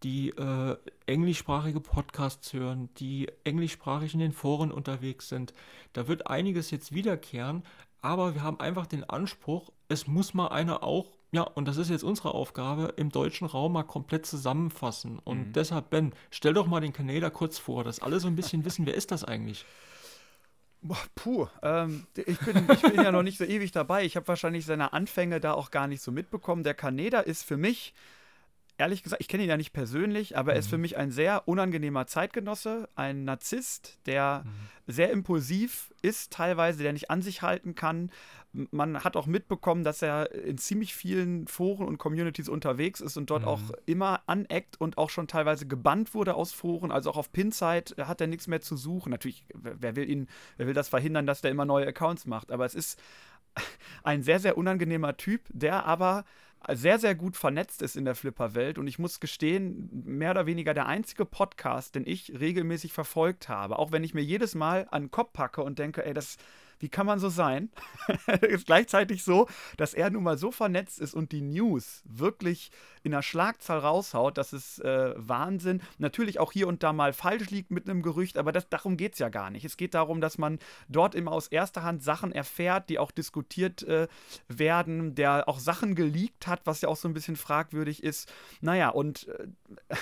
die äh, englischsprachige Podcasts hören, die englischsprachig in den Foren unterwegs sind. Da wird einiges jetzt wiederkehren, aber wir haben einfach den Anspruch, es muss mal einer auch, ja, und das ist jetzt unsere Aufgabe, im deutschen Raum mal komplett zusammenfassen. Und mhm. deshalb, Ben, stell doch mal den Kanäler kurz vor, dass alle so ein bisschen wissen, wer ist das eigentlich? Puh, ähm, ich, bin, ich bin ja noch nicht so ewig dabei. Ich habe wahrscheinlich seine Anfänge da auch gar nicht so mitbekommen. Der Kaneda ist für mich, ehrlich gesagt, ich kenne ihn ja nicht persönlich, aber er ist für mhm. mich ein sehr unangenehmer Zeitgenosse, ein Narzisst, der mhm. sehr impulsiv ist, teilweise, der nicht an sich halten kann, man hat auch mitbekommen, dass er in ziemlich vielen Foren und Communities unterwegs ist und dort mhm. auch immer aneckt und auch schon teilweise gebannt wurde aus Foren. Also auch auf Pinside hat er nichts mehr zu suchen. Natürlich, wer will ihn, wer will das verhindern, dass der immer neue Accounts macht? Aber es ist ein sehr, sehr unangenehmer Typ, der aber sehr, sehr gut vernetzt ist in der Flipper-Welt. Und ich muss gestehen, mehr oder weniger der einzige Podcast, den ich regelmäßig verfolgt habe. Auch wenn ich mir jedes Mal an den Kopf packe und denke, ey, das wie kann man so sein? ist gleichzeitig so, dass er nun mal so vernetzt ist und die News wirklich in der Schlagzahl raushaut, das ist äh, Wahnsinn. Natürlich auch hier und da mal falsch liegt mit einem Gerücht, aber das, darum geht es ja gar nicht. Es geht darum, dass man dort immer aus erster Hand Sachen erfährt, die auch diskutiert äh, werden, der auch Sachen geleakt hat, was ja auch so ein bisschen fragwürdig ist. Naja, und äh,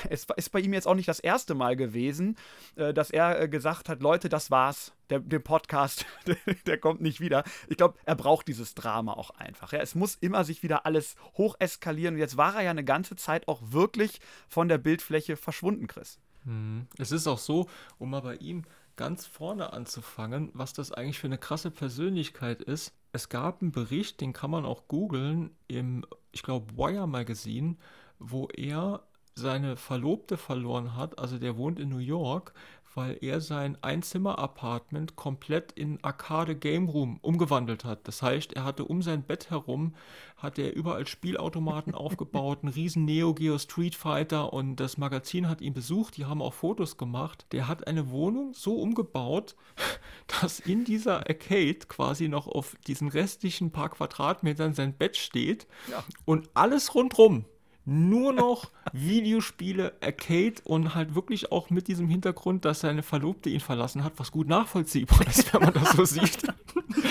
es ist bei ihm jetzt auch nicht das erste Mal gewesen, äh, dass er äh, gesagt hat, Leute, das war's der, der Podcast, der, der, kommt nicht wieder. Ich glaube, er braucht dieses Drama auch einfach. Ja. Es muss immer sich wieder alles hoch eskalieren. Und jetzt war er ja eine ganze Zeit auch wirklich von der Bildfläche verschwunden, Chris. Mhm. Es ist auch so, um mal bei ihm ganz vorne anzufangen, was das eigentlich für eine krasse Persönlichkeit ist. Es gab einen Bericht, den kann man auch googeln, im, ich glaube, Wire Magazine, wo er seine Verlobte verloren hat. Also der wohnt in New York weil er sein Einzimmer-Apartment komplett in Arcade Game Room umgewandelt hat. Das heißt, er hatte um sein Bett herum, hat er überall Spielautomaten aufgebaut, einen riesen Neo Geo Street Fighter und das Magazin hat ihn besucht, die haben auch Fotos gemacht. Der hat eine Wohnung so umgebaut, dass in dieser Arcade quasi noch auf diesen restlichen paar Quadratmetern sein Bett steht ja. und alles rundrum nur noch Videospiele, Arcade und halt wirklich auch mit diesem Hintergrund, dass seine Verlobte ihn verlassen hat, was gut nachvollziehbar ist, wenn man das so sieht.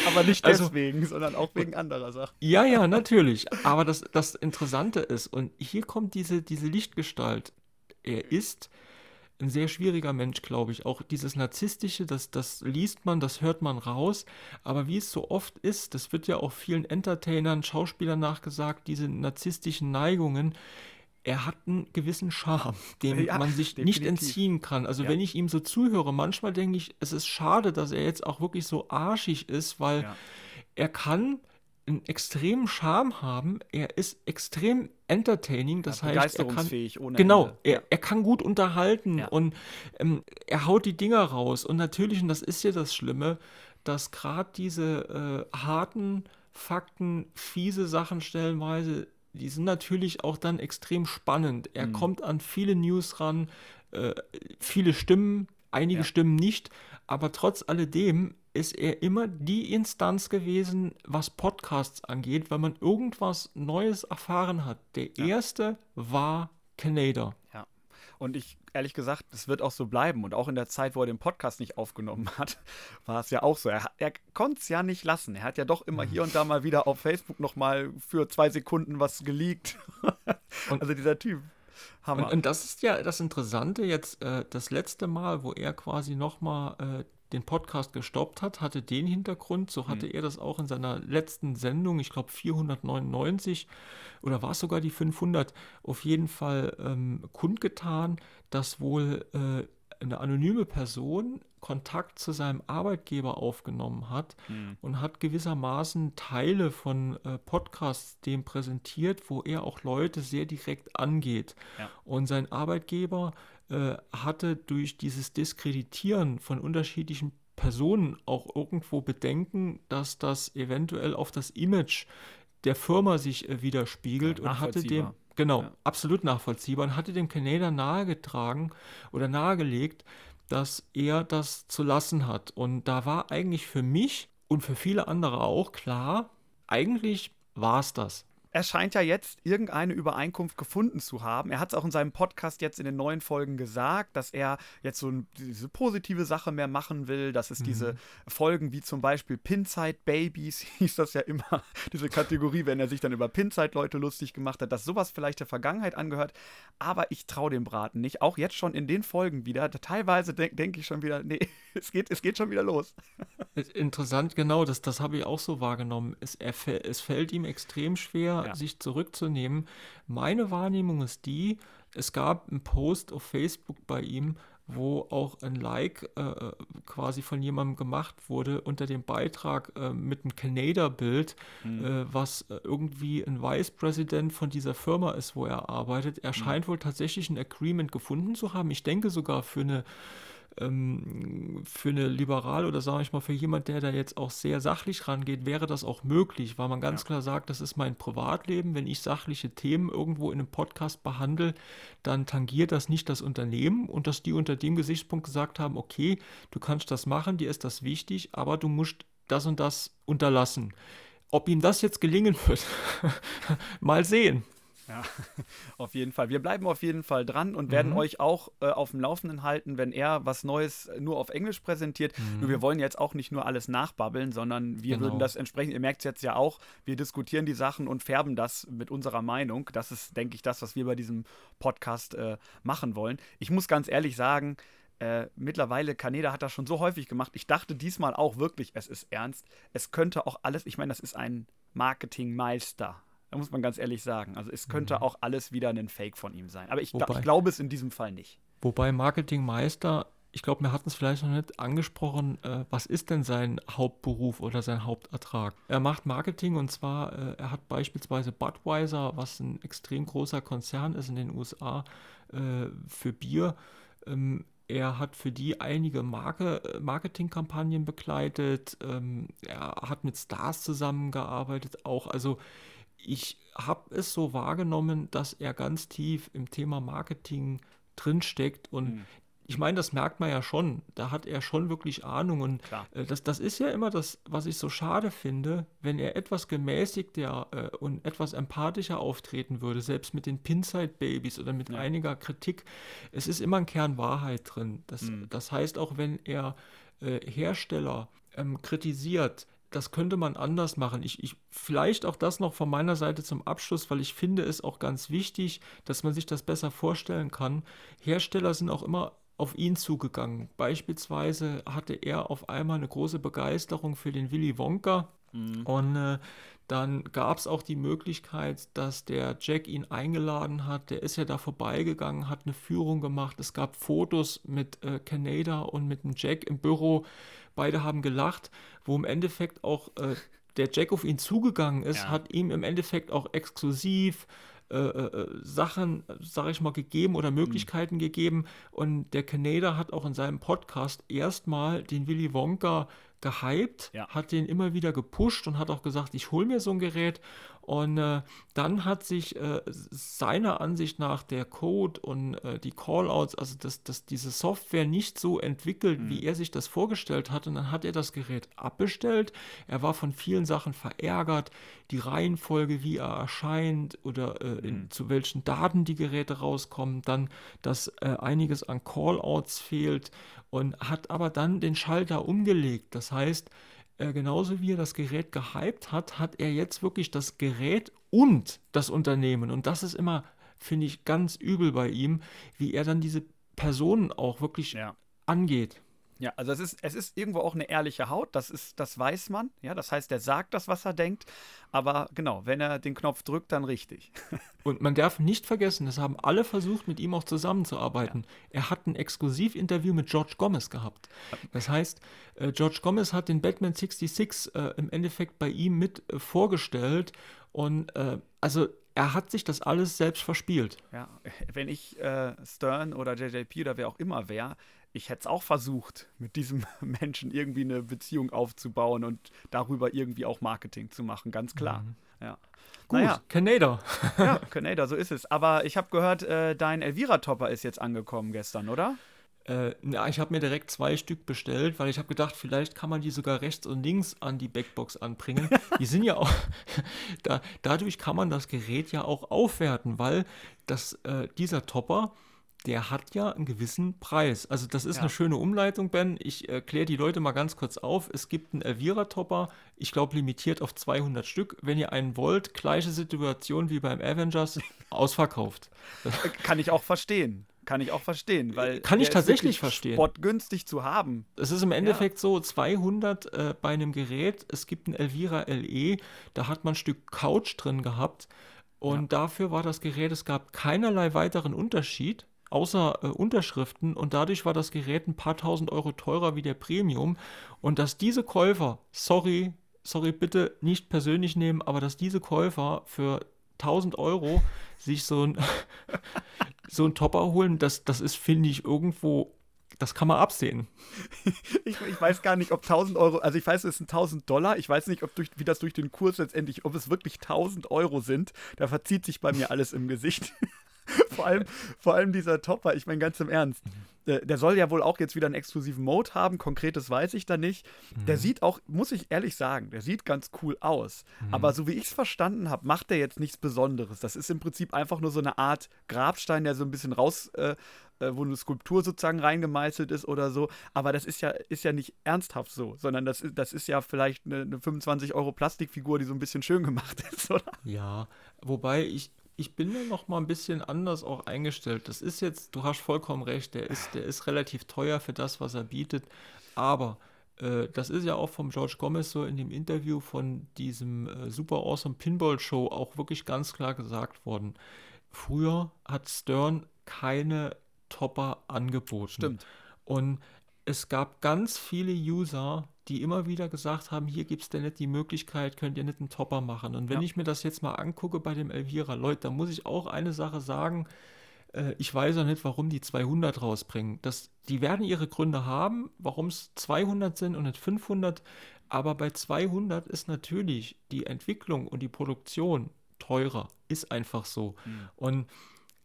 Aber nicht also deswegen, also, sondern auch wegen anderer Sachen. Ja, ja, natürlich. Aber das, das Interessante ist, und hier kommt diese, diese Lichtgestalt. Er ist ein sehr schwieriger Mensch, glaube ich. Auch dieses Narzisstische, das, das liest man, das hört man raus. Aber wie es so oft ist, das wird ja auch vielen Entertainern, Schauspielern nachgesagt, diese narzisstischen Neigungen, er hat einen gewissen Charme, dem ja, man sich definitiv. nicht entziehen kann. Also ja. wenn ich ihm so zuhöre, manchmal denke ich, es ist schade, dass er jetzt auch wirklich so arschig ist, weil ja. er kann einen extremen Charme haben. Er ist extrem entertaining, das ja, heißt, er kann, ohne genau. Er, er kann gut unterhalten ja. und ähm, er haut die Dinger raus. Und natürlich, und das ist ja das Schlimme, dass gerade diese äh, harten Fakten, fiese Sachen stellenweise, die sind natürlich auch dann extrem spannend. Er mhm. kommt an viele News ran, äh, viele Stimmen, einige ja. Stimmen nicht, aber trotz alledem ist er immer die Instanz gewesen, was Podcasts angeht, weil man irgendwas Neues erfahren hat. Der ja. erste war Canada. Ja. Und ich, ehrlich gesagt, es wird auch so bleiben. Und auch in der Zeit, wo er den Podcast nicht aufgenommen hat, war es ja auch so. Er, er konnte es ja nicht lassen. Er hat ja doch immer hier und da mal wieder auf Facebook nochmal für zwei Sekunden was geleakt. also dieser Typ. Hammer. Und, und, das ist ja das Interessante jetzt, äh, das letzte Mal, wo er quasi nochmal äh, den Podcast gestoppt hat, hatte den Hintergrund, so hatte mhm. er das auch in seiner letzten Sendung, ich glaube 499 oder war es sogar die 500, auf jeden Fall ähm, kundgetan, dass wohl äh, eine anonyme Person Kontakt zu seinem Arbeitgeber aufgenommen hat mhm. und hat gewissermaßen Teile von äh, Podcasts dem präsentiert, wo er auch Leute sehr direkt angeht. Ja. Und sein Arbeitgeber äh, hatte durch dieses Diskreditieren von unterschiedlichen Personen auch irgendwo Bedenken, dass das eventuell auf das Image der Firma sich äh, widerspiegelt ja, und hatte dem genau ja. absolut nachvollziehbar und hatte dem Kanadier nahegetragen oder nahegelegt, dass er das zu lassen hat. Und da war eigentlich für mich und für viele andere auch klar, eigentlich war es das er scheint ja jetzt irgendeine Übereinkunft gefunden zu haben. Er hat es auch in seinem Podcast jetzt in den neuen Folgen gesagt, dass er jetzt so diese positive Sache mehr machen will, dass es mhm. diese Folgen wie zum Beispiel Pinzeit Babies, hieß das ja immer, diese Kategorie, wenn er sich dann über Pinzeit-Leute lustig gemacht hat, dass sowas vielleicht der Vergangenheit angehört. Aber ich traue dem Braten nicht. Auch jetzt schon in den Folgen wieder. Teilweise denke denk ich schon wieder, nee, es geht, es geht schon wieder los. Interessant, genau, das, das habe ich auch so wahrgenommen. Es, er, es fällt ihm extrem schwer, ja. sich zurückzunehmen. Meine Wahrnehmung ist die, es gab einen Post auf Facebook bei ihm, wo auch ein Like äh, quasi von jemandem gemacht wurde unter dem Beitrag äh, mit einem Canada-Bild, mhm. äh, was irgendwie ein Vice President von dieser Firma ist, wo er arbeitet. Er mhm. scheint wohl tatsächlich ein Agreement gefunden zu haben. Ich denke sogar für eine ähm, für eine Liberal oder sage ich mal für jemand, der da jetzt auch sehr sachlich rangeht, wäre das auch möglich, weil man ganz ja. klar sagt, das ist mein Privatleben. Wenn ich sachliche Themen irgendwo in einem Podcast behandle, dann tangiert das nicht das Unternehmen und dass die unter dem Gesichtspunkt gesagt haben, okay, du kannst das machen, dir ist das wichtig, aber du musst das und das unterlassen. Ob ihm das jetzt gelingen wird, mal sehen. Ja, auf jeden Fall. Wir bleiben auf jeden Fall dran und werden mhm. euch auch äh, auf dem Laufenden halten, wenn er was Neues nur auf Englisch präsentiert. Mhm. Nur wir wollen jetzt auch nicht nur alles nachbabbeln, sondern wir genau. würden das entsprechend, ihr merkt es jetzt ja auch, wir diskutieren die Sachen und färben das mit unserer Meinung. Das ist, denke ich, das, was wir bei diesem Podcast äh, machen wollen. Ich muss ganz ehrlich sagen, äh, mittlerweile, Kaneda hat das schon so häufig gemacht. Ich dachte diesmal auch wirklich, es ist ernst. Es könnte auch alles, ich meine, das ist ein Marketingmeister. Da muss man ganz ehrlich sagen. Also es könnte mhm. auch alles wieder ein Fake von ihm sein. Aber ich, Wobei, ich glaube es in diesem Fall nicht. Wobei Marketingmeister, ich glaube, wir hatten es vielleicht noch nicht angesprochen, äh, was ist denn sein Hauptberuf oder sein Hauptertrag? Er macht Marketing und zwar, äh, er hat beispielsweise Budweiser, was ein extrem großer Konzern ist in den USA äh, für Bier. Ähm, er hat für die einige Marke, Marketingkampagnen begleitet. Ähm, er hat mit Stars zusammengearbeitet, auch. Also ich habe es so wahrgenommen, dass er ganz tief im Thema Marketing drinsteckt und mhm. ich meine, das merkt man ja schon. Da hat er schon wirklich Ahnung und äh, das, das ist ja immer das, was ich so schade finde, wenn er etwas gemäßigter äh, und etwas empathischer auftreten würde, selbst mit den Pinside Babys oder mit ja. einiger Kritik. Es ist immer ein Kern Wahrheit drin. Das, mhm. das heißt, auch wenn er äh, Hersteller ähm, kritisiert, das könnte man anders machen. Ich, ich, vielleicht auch das noch von meiner Seite zum Abschluss, weil ich finde es auch ganz wichtig, dass man sich das besser vorstellen kann. Hersteller sind auch immer auf ihn zugegangen. Beispielsweise hatte er auf einmal eine große Begeisterung für den Willy Wonka. Mhm. Und äh, dann gab es auch die Möglichkeit, dass der Jack ihn eingeladen hat. Der ist ja da vorbeigegangen, hat eine Führung gemacht. Es gab Fotos mit äh, Canada und mit dem Jack im Büro. Beide haben gelacht, wo im Endeffekt auch äh, der Jack auf ihn zugegangen ist, ja. hat ihm im Endeffekt auch exklusiv äh, äh, Sachen, sag ich mal, gegeben oder Möglichkeiten mhm. gegeben. Und der Canada hat auch in seinem Podcast erstmal den Willy Wonka gehypt, ja. hat den immer wieder gepusht und hat auch gesagt, ich hole mir so ein Gerät. Und äh, dann hat sich äh, seiner Ansicht nach der Code und äh, die Callouts, also dass das, diese Software nicht so entwickelt, mhm. wie er sich das vorgestellt hat. Und dann hat er das Gerät abbestellt. Er war von vielen Sachen verärgert. Die Reihenfolge, wie er erscheint oder äh, in, mhm. zu welchen Daten die Geräte rauskommen. Dann, dass äh, einiges an Callouts fehlt und hat aber dann den Schalter umgelegt. Das heißt, äh, genauso wie er das Gerät gehypt hat, hat er jetzt wirklich das Gerät und das Unternehmen. Und das ist immer, finde ich, ganz übel bei ihm, wie er dann diese Personen auch wirklich ja. angeht. Ja, also es ist, es ist irgendwo auch eine ehrliche Haut, das ist, das weiß man. Ja, das heißt, er sagt das, was er denkt. Aber genau, wenn er den Knopf drückt, dann richtig. Und man darf nicht vergessen, das haben alle versucht, mit ihm auch zusammenzuarbeiten. Ja. Er hat ein Exklusivinterview mit George Gomez gehabt. Das heißt, äh, George Gomez hat den Batman 66 äh, im Endeffekt bei ihm mit äh, vorgestellt. Und äh, also er hat sich das alles selbst verspielt. Ja, wenn ich äh, Stern oder JJP oder wer auch immer wäre, ich hätte es auch versucht, mit diesem Menschen irgendwie eine Beziehung aufzubauen und darüber irgendwie auch Marketing zu machen, ganz klar. Mhm. Ja. Gut, naja. Canada. ja, Canada, so ist es. Aber ich habe gehört, äh, dein Elvira-Topper ist jetzt angekommen gestern, oder? Äh, ja, ich habe mir direkt zwei Stück bestellt, weil ich habe gedacht, vielleicht kann man die sogar rechts und links an die Backbox anbringen. die sind ja auch, da, dadurch kann man das Gerät ja auch aufwerten, weil das, äh, dieser Topper, der hat ja einen gewissen Preis. Also das ist ja. eine schöne Umleitung, Ben. Ich äh, kläre die Leute mal ganz kurz auf. Es gibt einen Elvira-Topper, ich glaube limitiert auf 200 Stück. Wenn ihr einen wollt, gleiche Situation wie beim Avengers, ausverkauft. Kann ich auch verstehen. Kann ich auch verstehen, weil kann ich tatsächlich verstehen. günstig zu haben. Es ist im Endeffekt ja. so 200 äh, bei einem Gerät. Es gibt ein Elvira LE, da hat man ein Stück Couch drin gehabt und ja. dafür war das Gerät. Es gab keinerlei weiteren Unterschied außer äh, Unterschriften und dadurch war das Gerät ein paar tausend Euro teurer wie der Premium und dass diese Käufer, sorry, sorry, bitte nicht persönlich nehmen, aber dass diese Käufer für 1000 Euro sich so ein, so ein Topper holen, das, das ist, finde ich, irgendwo das kann man absehen. ich, ich, weiß gar nicht, ob 1000 Euro, also ich weiß, es sind 1000 Dollar. Ich weiß nicht, ob durch, wie das durch den Kurs letztendlich, ob es wirklich 1000 Euro sind. Da verzieht sich bei mir alles im Gesicht. vor, allem, vor allem dieser Topper, ich meine ganz im Ernst. Der, der, soll ja wohl auch jetzt wieder einen exklusiven Mode haben, konkretes weiß ich da nicht. Mhm. Der sieht auch, muss ich ehrlich sagen, der sieht ganz cool aus. Mhm. Aber so wie ich es verstanden habe, macht der jetzt nichts Besonderes. Das ist im Prinzip einfach nur so eine Art Grabstein, der so ein bisschen raus, äh, äh, wo eine Skulptur sozusagen reingemeißelt ist oder so. Aber das ist ja, ist ja nicht ernsthaft so, sondern das, das ist ja vielleicht eine, eine 25 Euro Plastikfigur, die so ein bisschen schön gemacht ist, oder? Ja, wobei ich, ich bin mir noch mal ein bisschen anders auch eingestellt. Das ist jetzt, du hast vollkommen recht, der ist, der ist relativ teuer für das, was er bietet. Aber äh, das ist ja auch vom George Gomez so in dem Interview von diesem äh, Super Awesome Pinball Show auch wirklich ganz klar gesagt worden. Früher hat Stern keine Topper angeboten. Stimmt. Und es gab ganz viele User, die immer wieder gesagt haben, hier gibt es denn nicht die Möglichkeit, könnt ihr nicht einen Topper machen. Und wenn ja. ich mir das jetzt mal angucke bei dem Elvira, Leute, da muss ich auch eine Sache sagen, äh, ich weiß auch nicht, warum die 200 rausbringen. Das, die werden ihre Gründe haben, warum es 200 sind und nicht 500. Aber bei 200 ist natürlich die Entwicklung und die Produktion teurer. Ist einfach so. Mhm. Und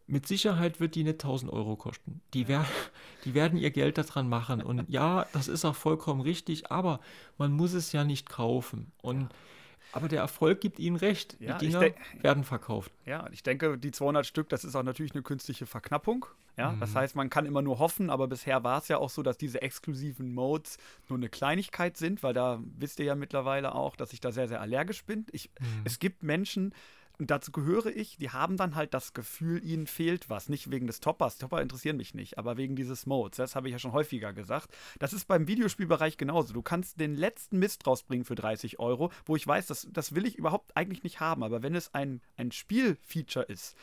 mit Sicherheit wird die nicht 1000 Euro kosten. Die, wer die werden ihr Geld daran machen. Und ja, das ist auch vollkommen richtig, aber man muss es ja nicht kaufen. Und aber der Erfolg gibt ihnen recht. Ja, die Dinger werden verkauft. Ja, ich denke, die 200 Stück, das ist auch natürlich eine künstliche Verknappung. Ja, mhm. das heißt, man kann immer nur hoffen, aber bisher war es ja auch so, dass diese exklusiven Modes nur eine Kleinigkeit sind, weil da wisst ihr ja mittlerweile auch, dass ich da sehr, sehr allergisch bin. Ich, mhm. Es gibt Menschen, und dazu gehöre ich, die haben dann halt das Gefühl, ihnen fehlt was. Nicht wegen des Toppers, Topper interessieren mich nicht, aber wegen dieses Modes. Das habe ich ja schon häufiger gesagt. Das ist beim Videospielbereich genauso. Du kannst den letzten Mist rausbringen für 30 Euro, wo ich weiß, das, das will ich überhaupt eigentlich nicht haben. Aber wenn es ein, ein Spielfeature ist,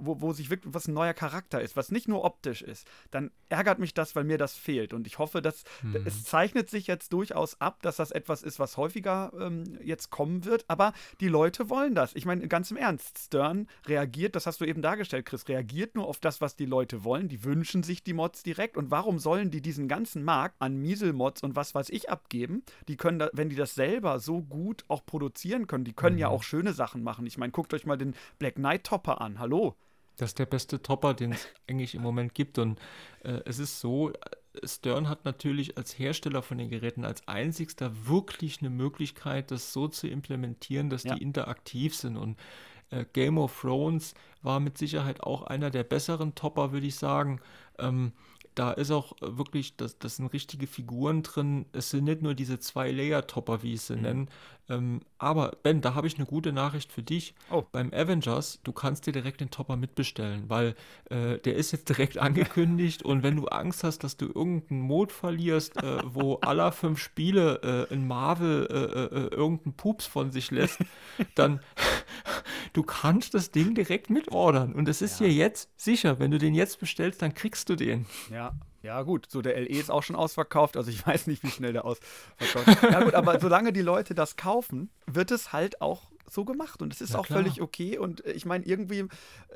wo, wo sich wirklich was ein neuer Charakter ist, was nicht nur optisch ist, dann ärgert mich das, weil mir das fehlt. Und ich hoffe, dass mhm. es zeichnet sich jetzt durchaus ab, dass das etwas ist, was häufiger ähm, jetzt kommen wird. Aber die Leute wollen das. Ich meine, ganz im Ernst, Stern reagiert, das hast du eben dargestellt, Chris, reagiert nur auf das, was die Leute wollen. Die wünschen sich die Mods direkt. Und warum sollen die diesen ganzen Markt an Miesel-Mods und was weiß ich abgeben? Die können, da, wenn die das selber so gut auch produzieren können, die können mhm. ja auch schöne Sachen machen. Ich meine, guckt euch mal den Black Knight Topper an. Hallo. Das ist der beste Topper, den es eigentlich im Moment gibt. Und äh, es ist so, Stern hat natürlich als Hersteller von den Geräten als einzigster wirklich eine Möglichkeit, das so zu implementieren, dass ja. die interaktiv sind. Und äh, Game of Thrones war mit Sicherheit auch einer der besseren Topper, würde ich sagen. Ähm, da ist auch äh, wirklich, das, das sind richtige Figuren drin. Es sind nicht nur diese zwei Layer-Topper, wie ich sie mhm. nenne. Ähm, aber Ben, da habe ich eine gute Nachricht für dich. Oh. Beim Avengers, du kannst dir direkt den Topper mitbestellen, weil äh, der ist jetzt direkt angekündigt und wenn du Angst hast, dass du irgendeinen Mod verlierst, äh, wo aller fünf Spiele äh, in Marvel äh, äh, irgendeinen Pups von sich lässt, dann du kannst das Ding direkt mitordern und es ist ja. dir jetzt sicher, wenn du den jetzt bestellst, dann kriegst du den. Ja, ja, gut, so der LE ist auch schon ausverkauft, also ich weiß nicht, wie schnell der ausverkauft ist. Ja, gut, aber solange die Leute das kaufen, wird es halt auch so gemacht und es ist ja, auch klar. völlig okay und äh, ich meine irgendwie,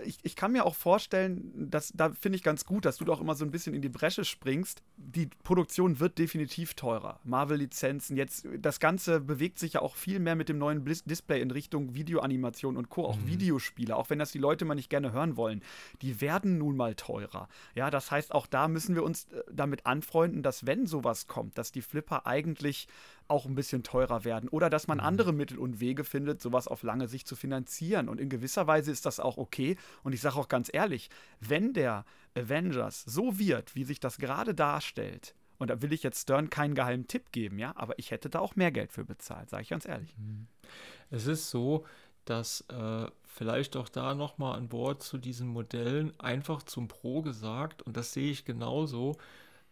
ich, ich kann mir auch vorstellen, dass da finde ich ganz gut, dass du doch immer so ein bisschen in die Bresche springst. Die Produktion wird definitiv teurer. Marvel-Lizenzen, jetzt das Ganze bewegt sich ja auch viel mehr mit dem neuen Display in Richtung Videoanimation und Co. Auch mhm. Videospiele, auch wenn das die Leute mal nicht gerne hören wollen, die werden nun mal teurer. Ja, das heißt, auch da müssen wir uns äh, damit anfreunden, dass wenn sowas kommt, dass die Flipper eigentlich auch ein bisschen teurer werden oder dass man mhm. andere Mittel und Wege findet, sowas auf lange Sicht zu finanzieren. Und in gewisser Weise ist das auch okay. Und ich sage auch ganz ehrlich, wenn der Avengers so wird, wie sich das gerade darstellt, und da will ich jetzt Stern keinen geheimen Tipp geben, ja, aber ich hätte da auch mehr Geld für bezahlt, sage ich ganz ehrlich. Mhm. Es ist so, dass äh, vielleicht auch da nochmal ein Wort zu diesen Modellen einfach zum Pro gesagt, und das sehe ich genauso,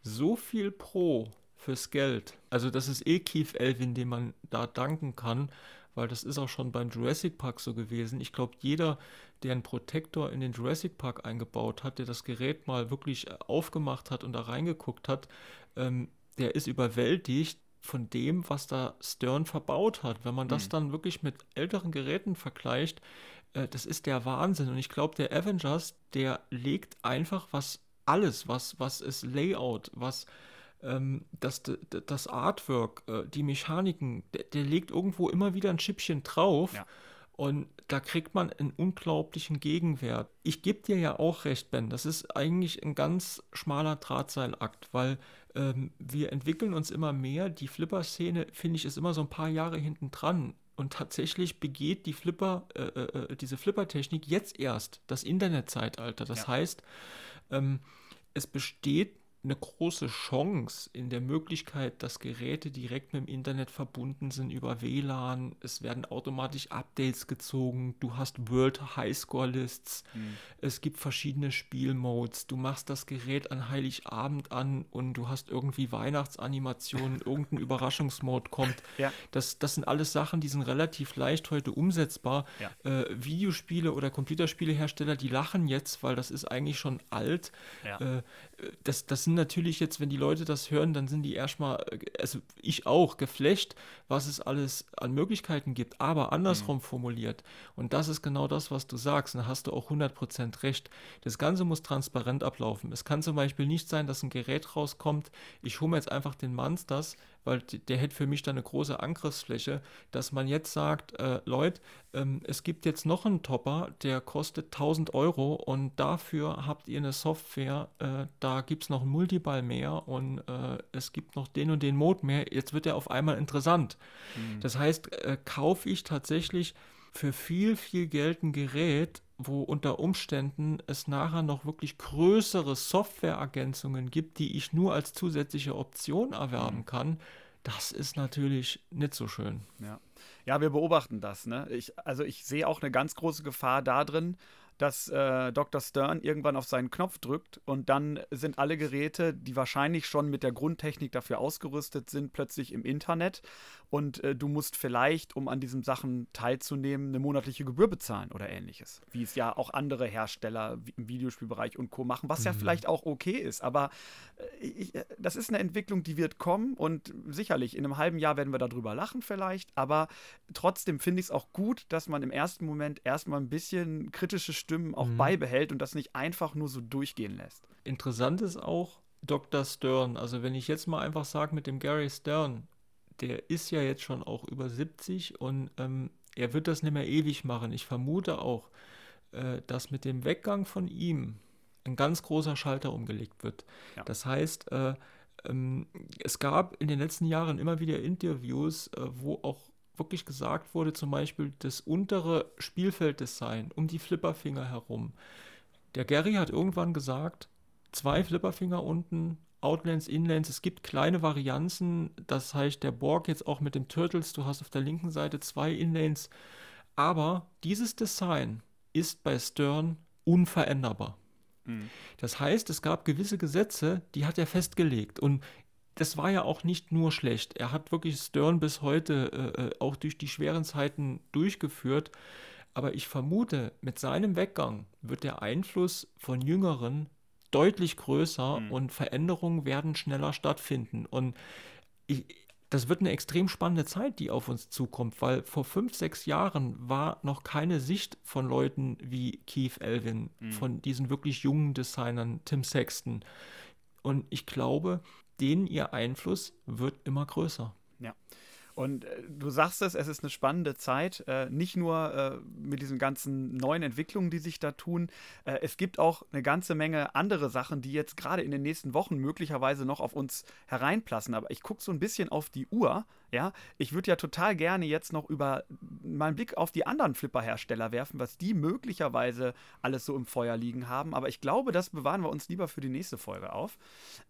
so viel Pro fürs Geld. Also das ist eh Keith Elvin, dem man da danken kann, weil das ist auch schon beim Jurassic Park so gewesen. Ich glaube, jeder, der einen Protektor in den Jurassic Park eingebaut hat, der das Gerät mal wirklich aufgemacht hat und da reingeguckt hat, ähm, der ist überwältigt von dem, was da Stern verbaut hat. Wenn man das mhm. dann wirklich mit älteren Geräten vergleicht, äh, das ist der Wahnsinn. Und ich glaube, der Avengers, der legt einfach was alles, was, was ist Layout, was ähm, das, das Artwork, äh, die Mechaniken, der, der, legt irgendwo immer wieder ein Schippchen drauf. Ja. Und da kriegt man einen unglaublichen Gegenwert. Ich gebe dir ja auch recht, Ben. Das ist eigentlich ein ganz schmaler Drahtseilakt, weil ähm, wir entwickeln uns immer mehr. Die Flipper-Szene, finde ich, ist immer so ein paar Jahre hinten dran. Und tatsächlich begeht die Flipper, äh, äh, äh diese Flipper-Technik jetzt erst das Internetzeitalter. Das ja. heißt, ähm, es besteht eine große Chance in der Möglichkeit, dass Geräte direkt mit dem Internet verbunden sind über WLAN. Es werden automatisch Updates gezogen. Du hast World Highscore Lists. Mhm. Es gibt verschiedene Spielmodes. Du machst das Gerät an Heiligabend an und du hast irgendwie Weihnachtsanimationen, irgendein Überraschungsmode kommt. Ja. Das, das sind alles Sachen, die sind relativ leicht heute umsetzbar. Ja. Äh, Videospiele oder Computerspielehersteller, die lachen jetzt, weil das ist eigentlich schon alt. Ja. Äh, das, das sind natürlich jetzt, wenn die Leute das hören, dann sind die erstmal, also ich auch, geflecht, was es alles an Möglichkeiten gibt, aber andersrum mhm. formuliert. Und das ist genau das, was du sagst. Da hast du auch 100% recht. Das Ganze muss transparent ablaufen. Es kann zum Beispiel nicht sein, dass ein Gerät rauskommt, ich hole mir jetzt einfach den Monsters, weil der hätte für mich dann eine große Angriffsfläche, dass man jetzt sagt, äh, Leute, ähm, es gibt jetzt noch einen Topper, der kostet 1000 Euro und dafür habt ihr eine Software, äh, da gibt es noch einen Multiball mehr und äh, es gibt noch den und den Mode mehr, jetzt wird er auf einmal interessant. Mhm. Das heißt, äh, kaufe ich tatsächlich für viel, viel Geld ein Gerät, wo unter Umständen es nachher noch wirklich größere Softwareergänzungen gibt, die ich nur als zusätzliche Option erwerben mhm. kann, das ist natürlich nicht so schön. Ja, ja wir beobachten das. Ne? Ich, also ich sehe auch eine ganz große Gefahr da drin, dass äh, Dr. Stern irgendwann auf seinen Knopf drückt und dann sind alle Geräte, die wahrscheinlich schon mit der Grundtechnik dafür ausgerüstet sind, plötzlich im Internet und äh, du musst vielleicht, um an diesen Sachen teilzunehmen, eine monatliche Gebühr bezahlen oder ähnliches. Wie es ja auch andere Hersteller im Videospielbereich und Co. machen, was mhm. ja vielleicht auch okay ist. Aber äh, ich, äh, das ist eine Entwicklung, die wird kommen und sicherlich in einem halben Jahr werden wir darüber lachen vielleicht. Aber trotzdem finde ich es auch gut, dass man im ersten Moment erstmal ein bisschen kritische Stimmen auch mhm. beibehält und das nicht einfach nur so durchgehen lässt. Interessant ist auch, Dr. Stern, also wenn ich jetzt mal einfach sage mit dem Gary Stern, der ist ja jetzt schon auch über 70 und ähm, er wird das nicht mehr ewig machen. Ich vermute auch, äh, dass mit dem Weggang von ihm ein ganz großer Schalter umgelegt wird. Ja. Das heißt, äh, ähm, es gab in den letzten Jahren immer wieder Interviews, äh, wo auch wirklich gesagt wurde, zum Beispiel das untere Spielfelddesign um die Flipperfinger herum. Der Gary hat irgendwann gesagt, zwei Flipperfinger unten, Outlands, Inlands. Es gibt kleine Varianzen. Das heißt, der Borg jetzt auch mit dem Turtles. Du hast auf der linken Seite zwei Inlanes. Aber dieses Design ist bei Stern unveränderbar. Mhm. Das heißt, es gab gewisse Gesetze, die hat er festgelegt. Und das war ja auch nicht nur schlecht. Er hat wirklich Stern bis heute äh, äh auch durch die schweren Zeiten durchgeführt. Aber ich vermute, mit seinem Weggang wird der Einfluss von Jüngeren deutlich größer mhm. und Veränderungen werden schneller stattfinden. Und ich, das wird eine extrem spannende Zeit, die auf uns zukommt, weil vor fünf, sechs Jahren war noch keine Sicht von Leuten wie Keith Elvin, mhm. von diesen wirklich jungen Designern, Tim Sexton. Und ich glaube, denen ihr Einfluss wird immer größer. Ja. Und äh, du sagst es, es ist eine spannende Zeit, äh, nicht nur äh, mit diesen ganzen neuen Entwicklungen, die sich da tun. Es gibt auch eine ganze Menge andere Sachen, die jetzt gerade in den nächsten Wochen möglicherweise noch auf uns hereinplassen. Aber ich gucke so ein bisschen auf die Uhr. Ja, ich würde ja total gerne jetzt noch über mal einen Blick auf die anderen Flipper-Hersteller werfen, was die möglicherweise alles so im Feuer liegen haben. Aber ich glaube, das bewahren wir uns lieber für die nächste Folge auf.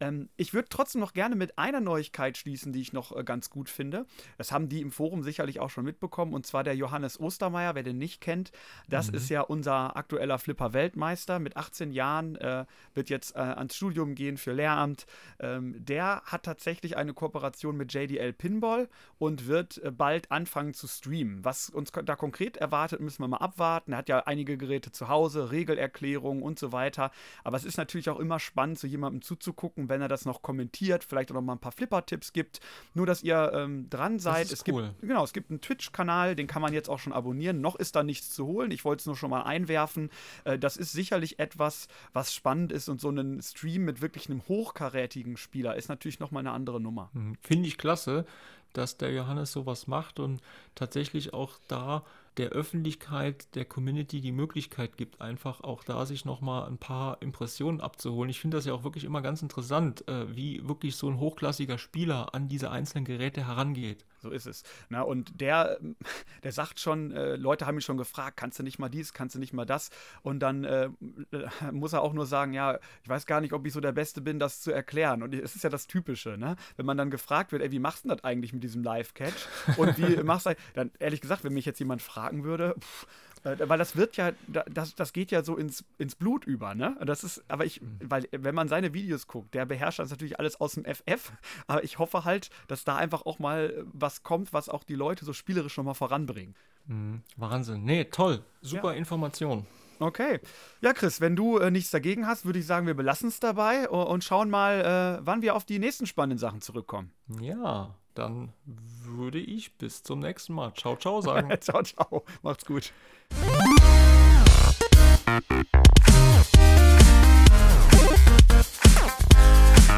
Ähm, ich würde trotzdem noch gerne mit einer Neuigkeit schließen, die ich noch äh, ganz gut finde. Das haben die im Forum sicherlich auch schon mitbekommen. Und zwar der Johannes Ostermeier, wer den nicht kennt. Das mhm. ist ja unser aktueller Flipper-Weltmeister. Mit 18 Jahren äh, wird jetzt äh, ans Studium gehen für Lehramt. Ähm, der hat tatsächlich eine Kooperation mit JDL Pinball und wird äh, bald anfangen zu streamen. Was uns da konkret erwartet, müssen wir mal abwarten. Er hat ja einige Geräte zu Hause, Regelerklärungen und so weiter. Aber es ist natürlich auch immer spannend, so jemandem zuzugucken, wenn er das noch kommentiert, vielleicht auch noch mal ein paar Flipper-Tipps gibt. Nur, dass ihr ähm, dran seid. es cool. gibt genau, es gibt einen Twitch-Kanal, den kann man jetzt auch schon abonnieren. Noch ist da nichts zu holen. Ich wollte es nur schon mal einwerfen. Äh, das ist sicherlich etwas, was spannend ist und so ein Stream mit wirklich einem hochkarätigen Spieler ist natürlich noch mal eine andere Nummer. Hm, finde ich klasse dass der Johannes sowas macht und tatsächlich auch da der Öffentlichkeit, der Community die Möglichkeit gibt, einfach auch da sich nochmal ein paar Impressionen abzuholen. Ich finde das ja auch wirklich immer ganz interessant, äh, wie wirklich so ein hochklassiger Spieler an diese einzelnen Geräte herangeht. So ist es. Na, und der, der sagt schon, äh, Leute haben ihn schon gefragt, kannst du nicht mal dies, kannst du nicht mal das? Und dann äh, muss er auch nur sagen, ja, ich weiß gar nicht, ob ich so der Beste bin, das zu erklären. Und es ist ja das Typische, ne? Wenn man dann gefragt wird, ey, wie machst du das eigentlich mit diesem Live-Catch? Und wie machst du, dann ehrlich gesagt, wenn mich jetzt jemand fragen würde, pff, weil das wird ja, das, das geht ja so ins, ins Blut über, ne? Das ist, aber ich, mhm. weil, wenn man seine Videos guckt, der beherrscht das natürlich alles aus dem FF, aber ich hoffe halt, dass da einfach auch mal was kommt, was auch die Leute so spielerisch nochmal voranbringt. Mhm. Wahnsinn. Nee, toll. Super ja. Information. Okay. Ja, Chris, wenn du äh, nichts dagegen hast, würde ich sagen, wir belassen es dabei und schauen mal, äh, wann wir auf die nächsten spannenden Sachen zurückkommen. Ja, dann würde ich bis zum nächsten Mal. Ciao, ciao sagen. ciao, ciao. Macht's gut.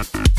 Thank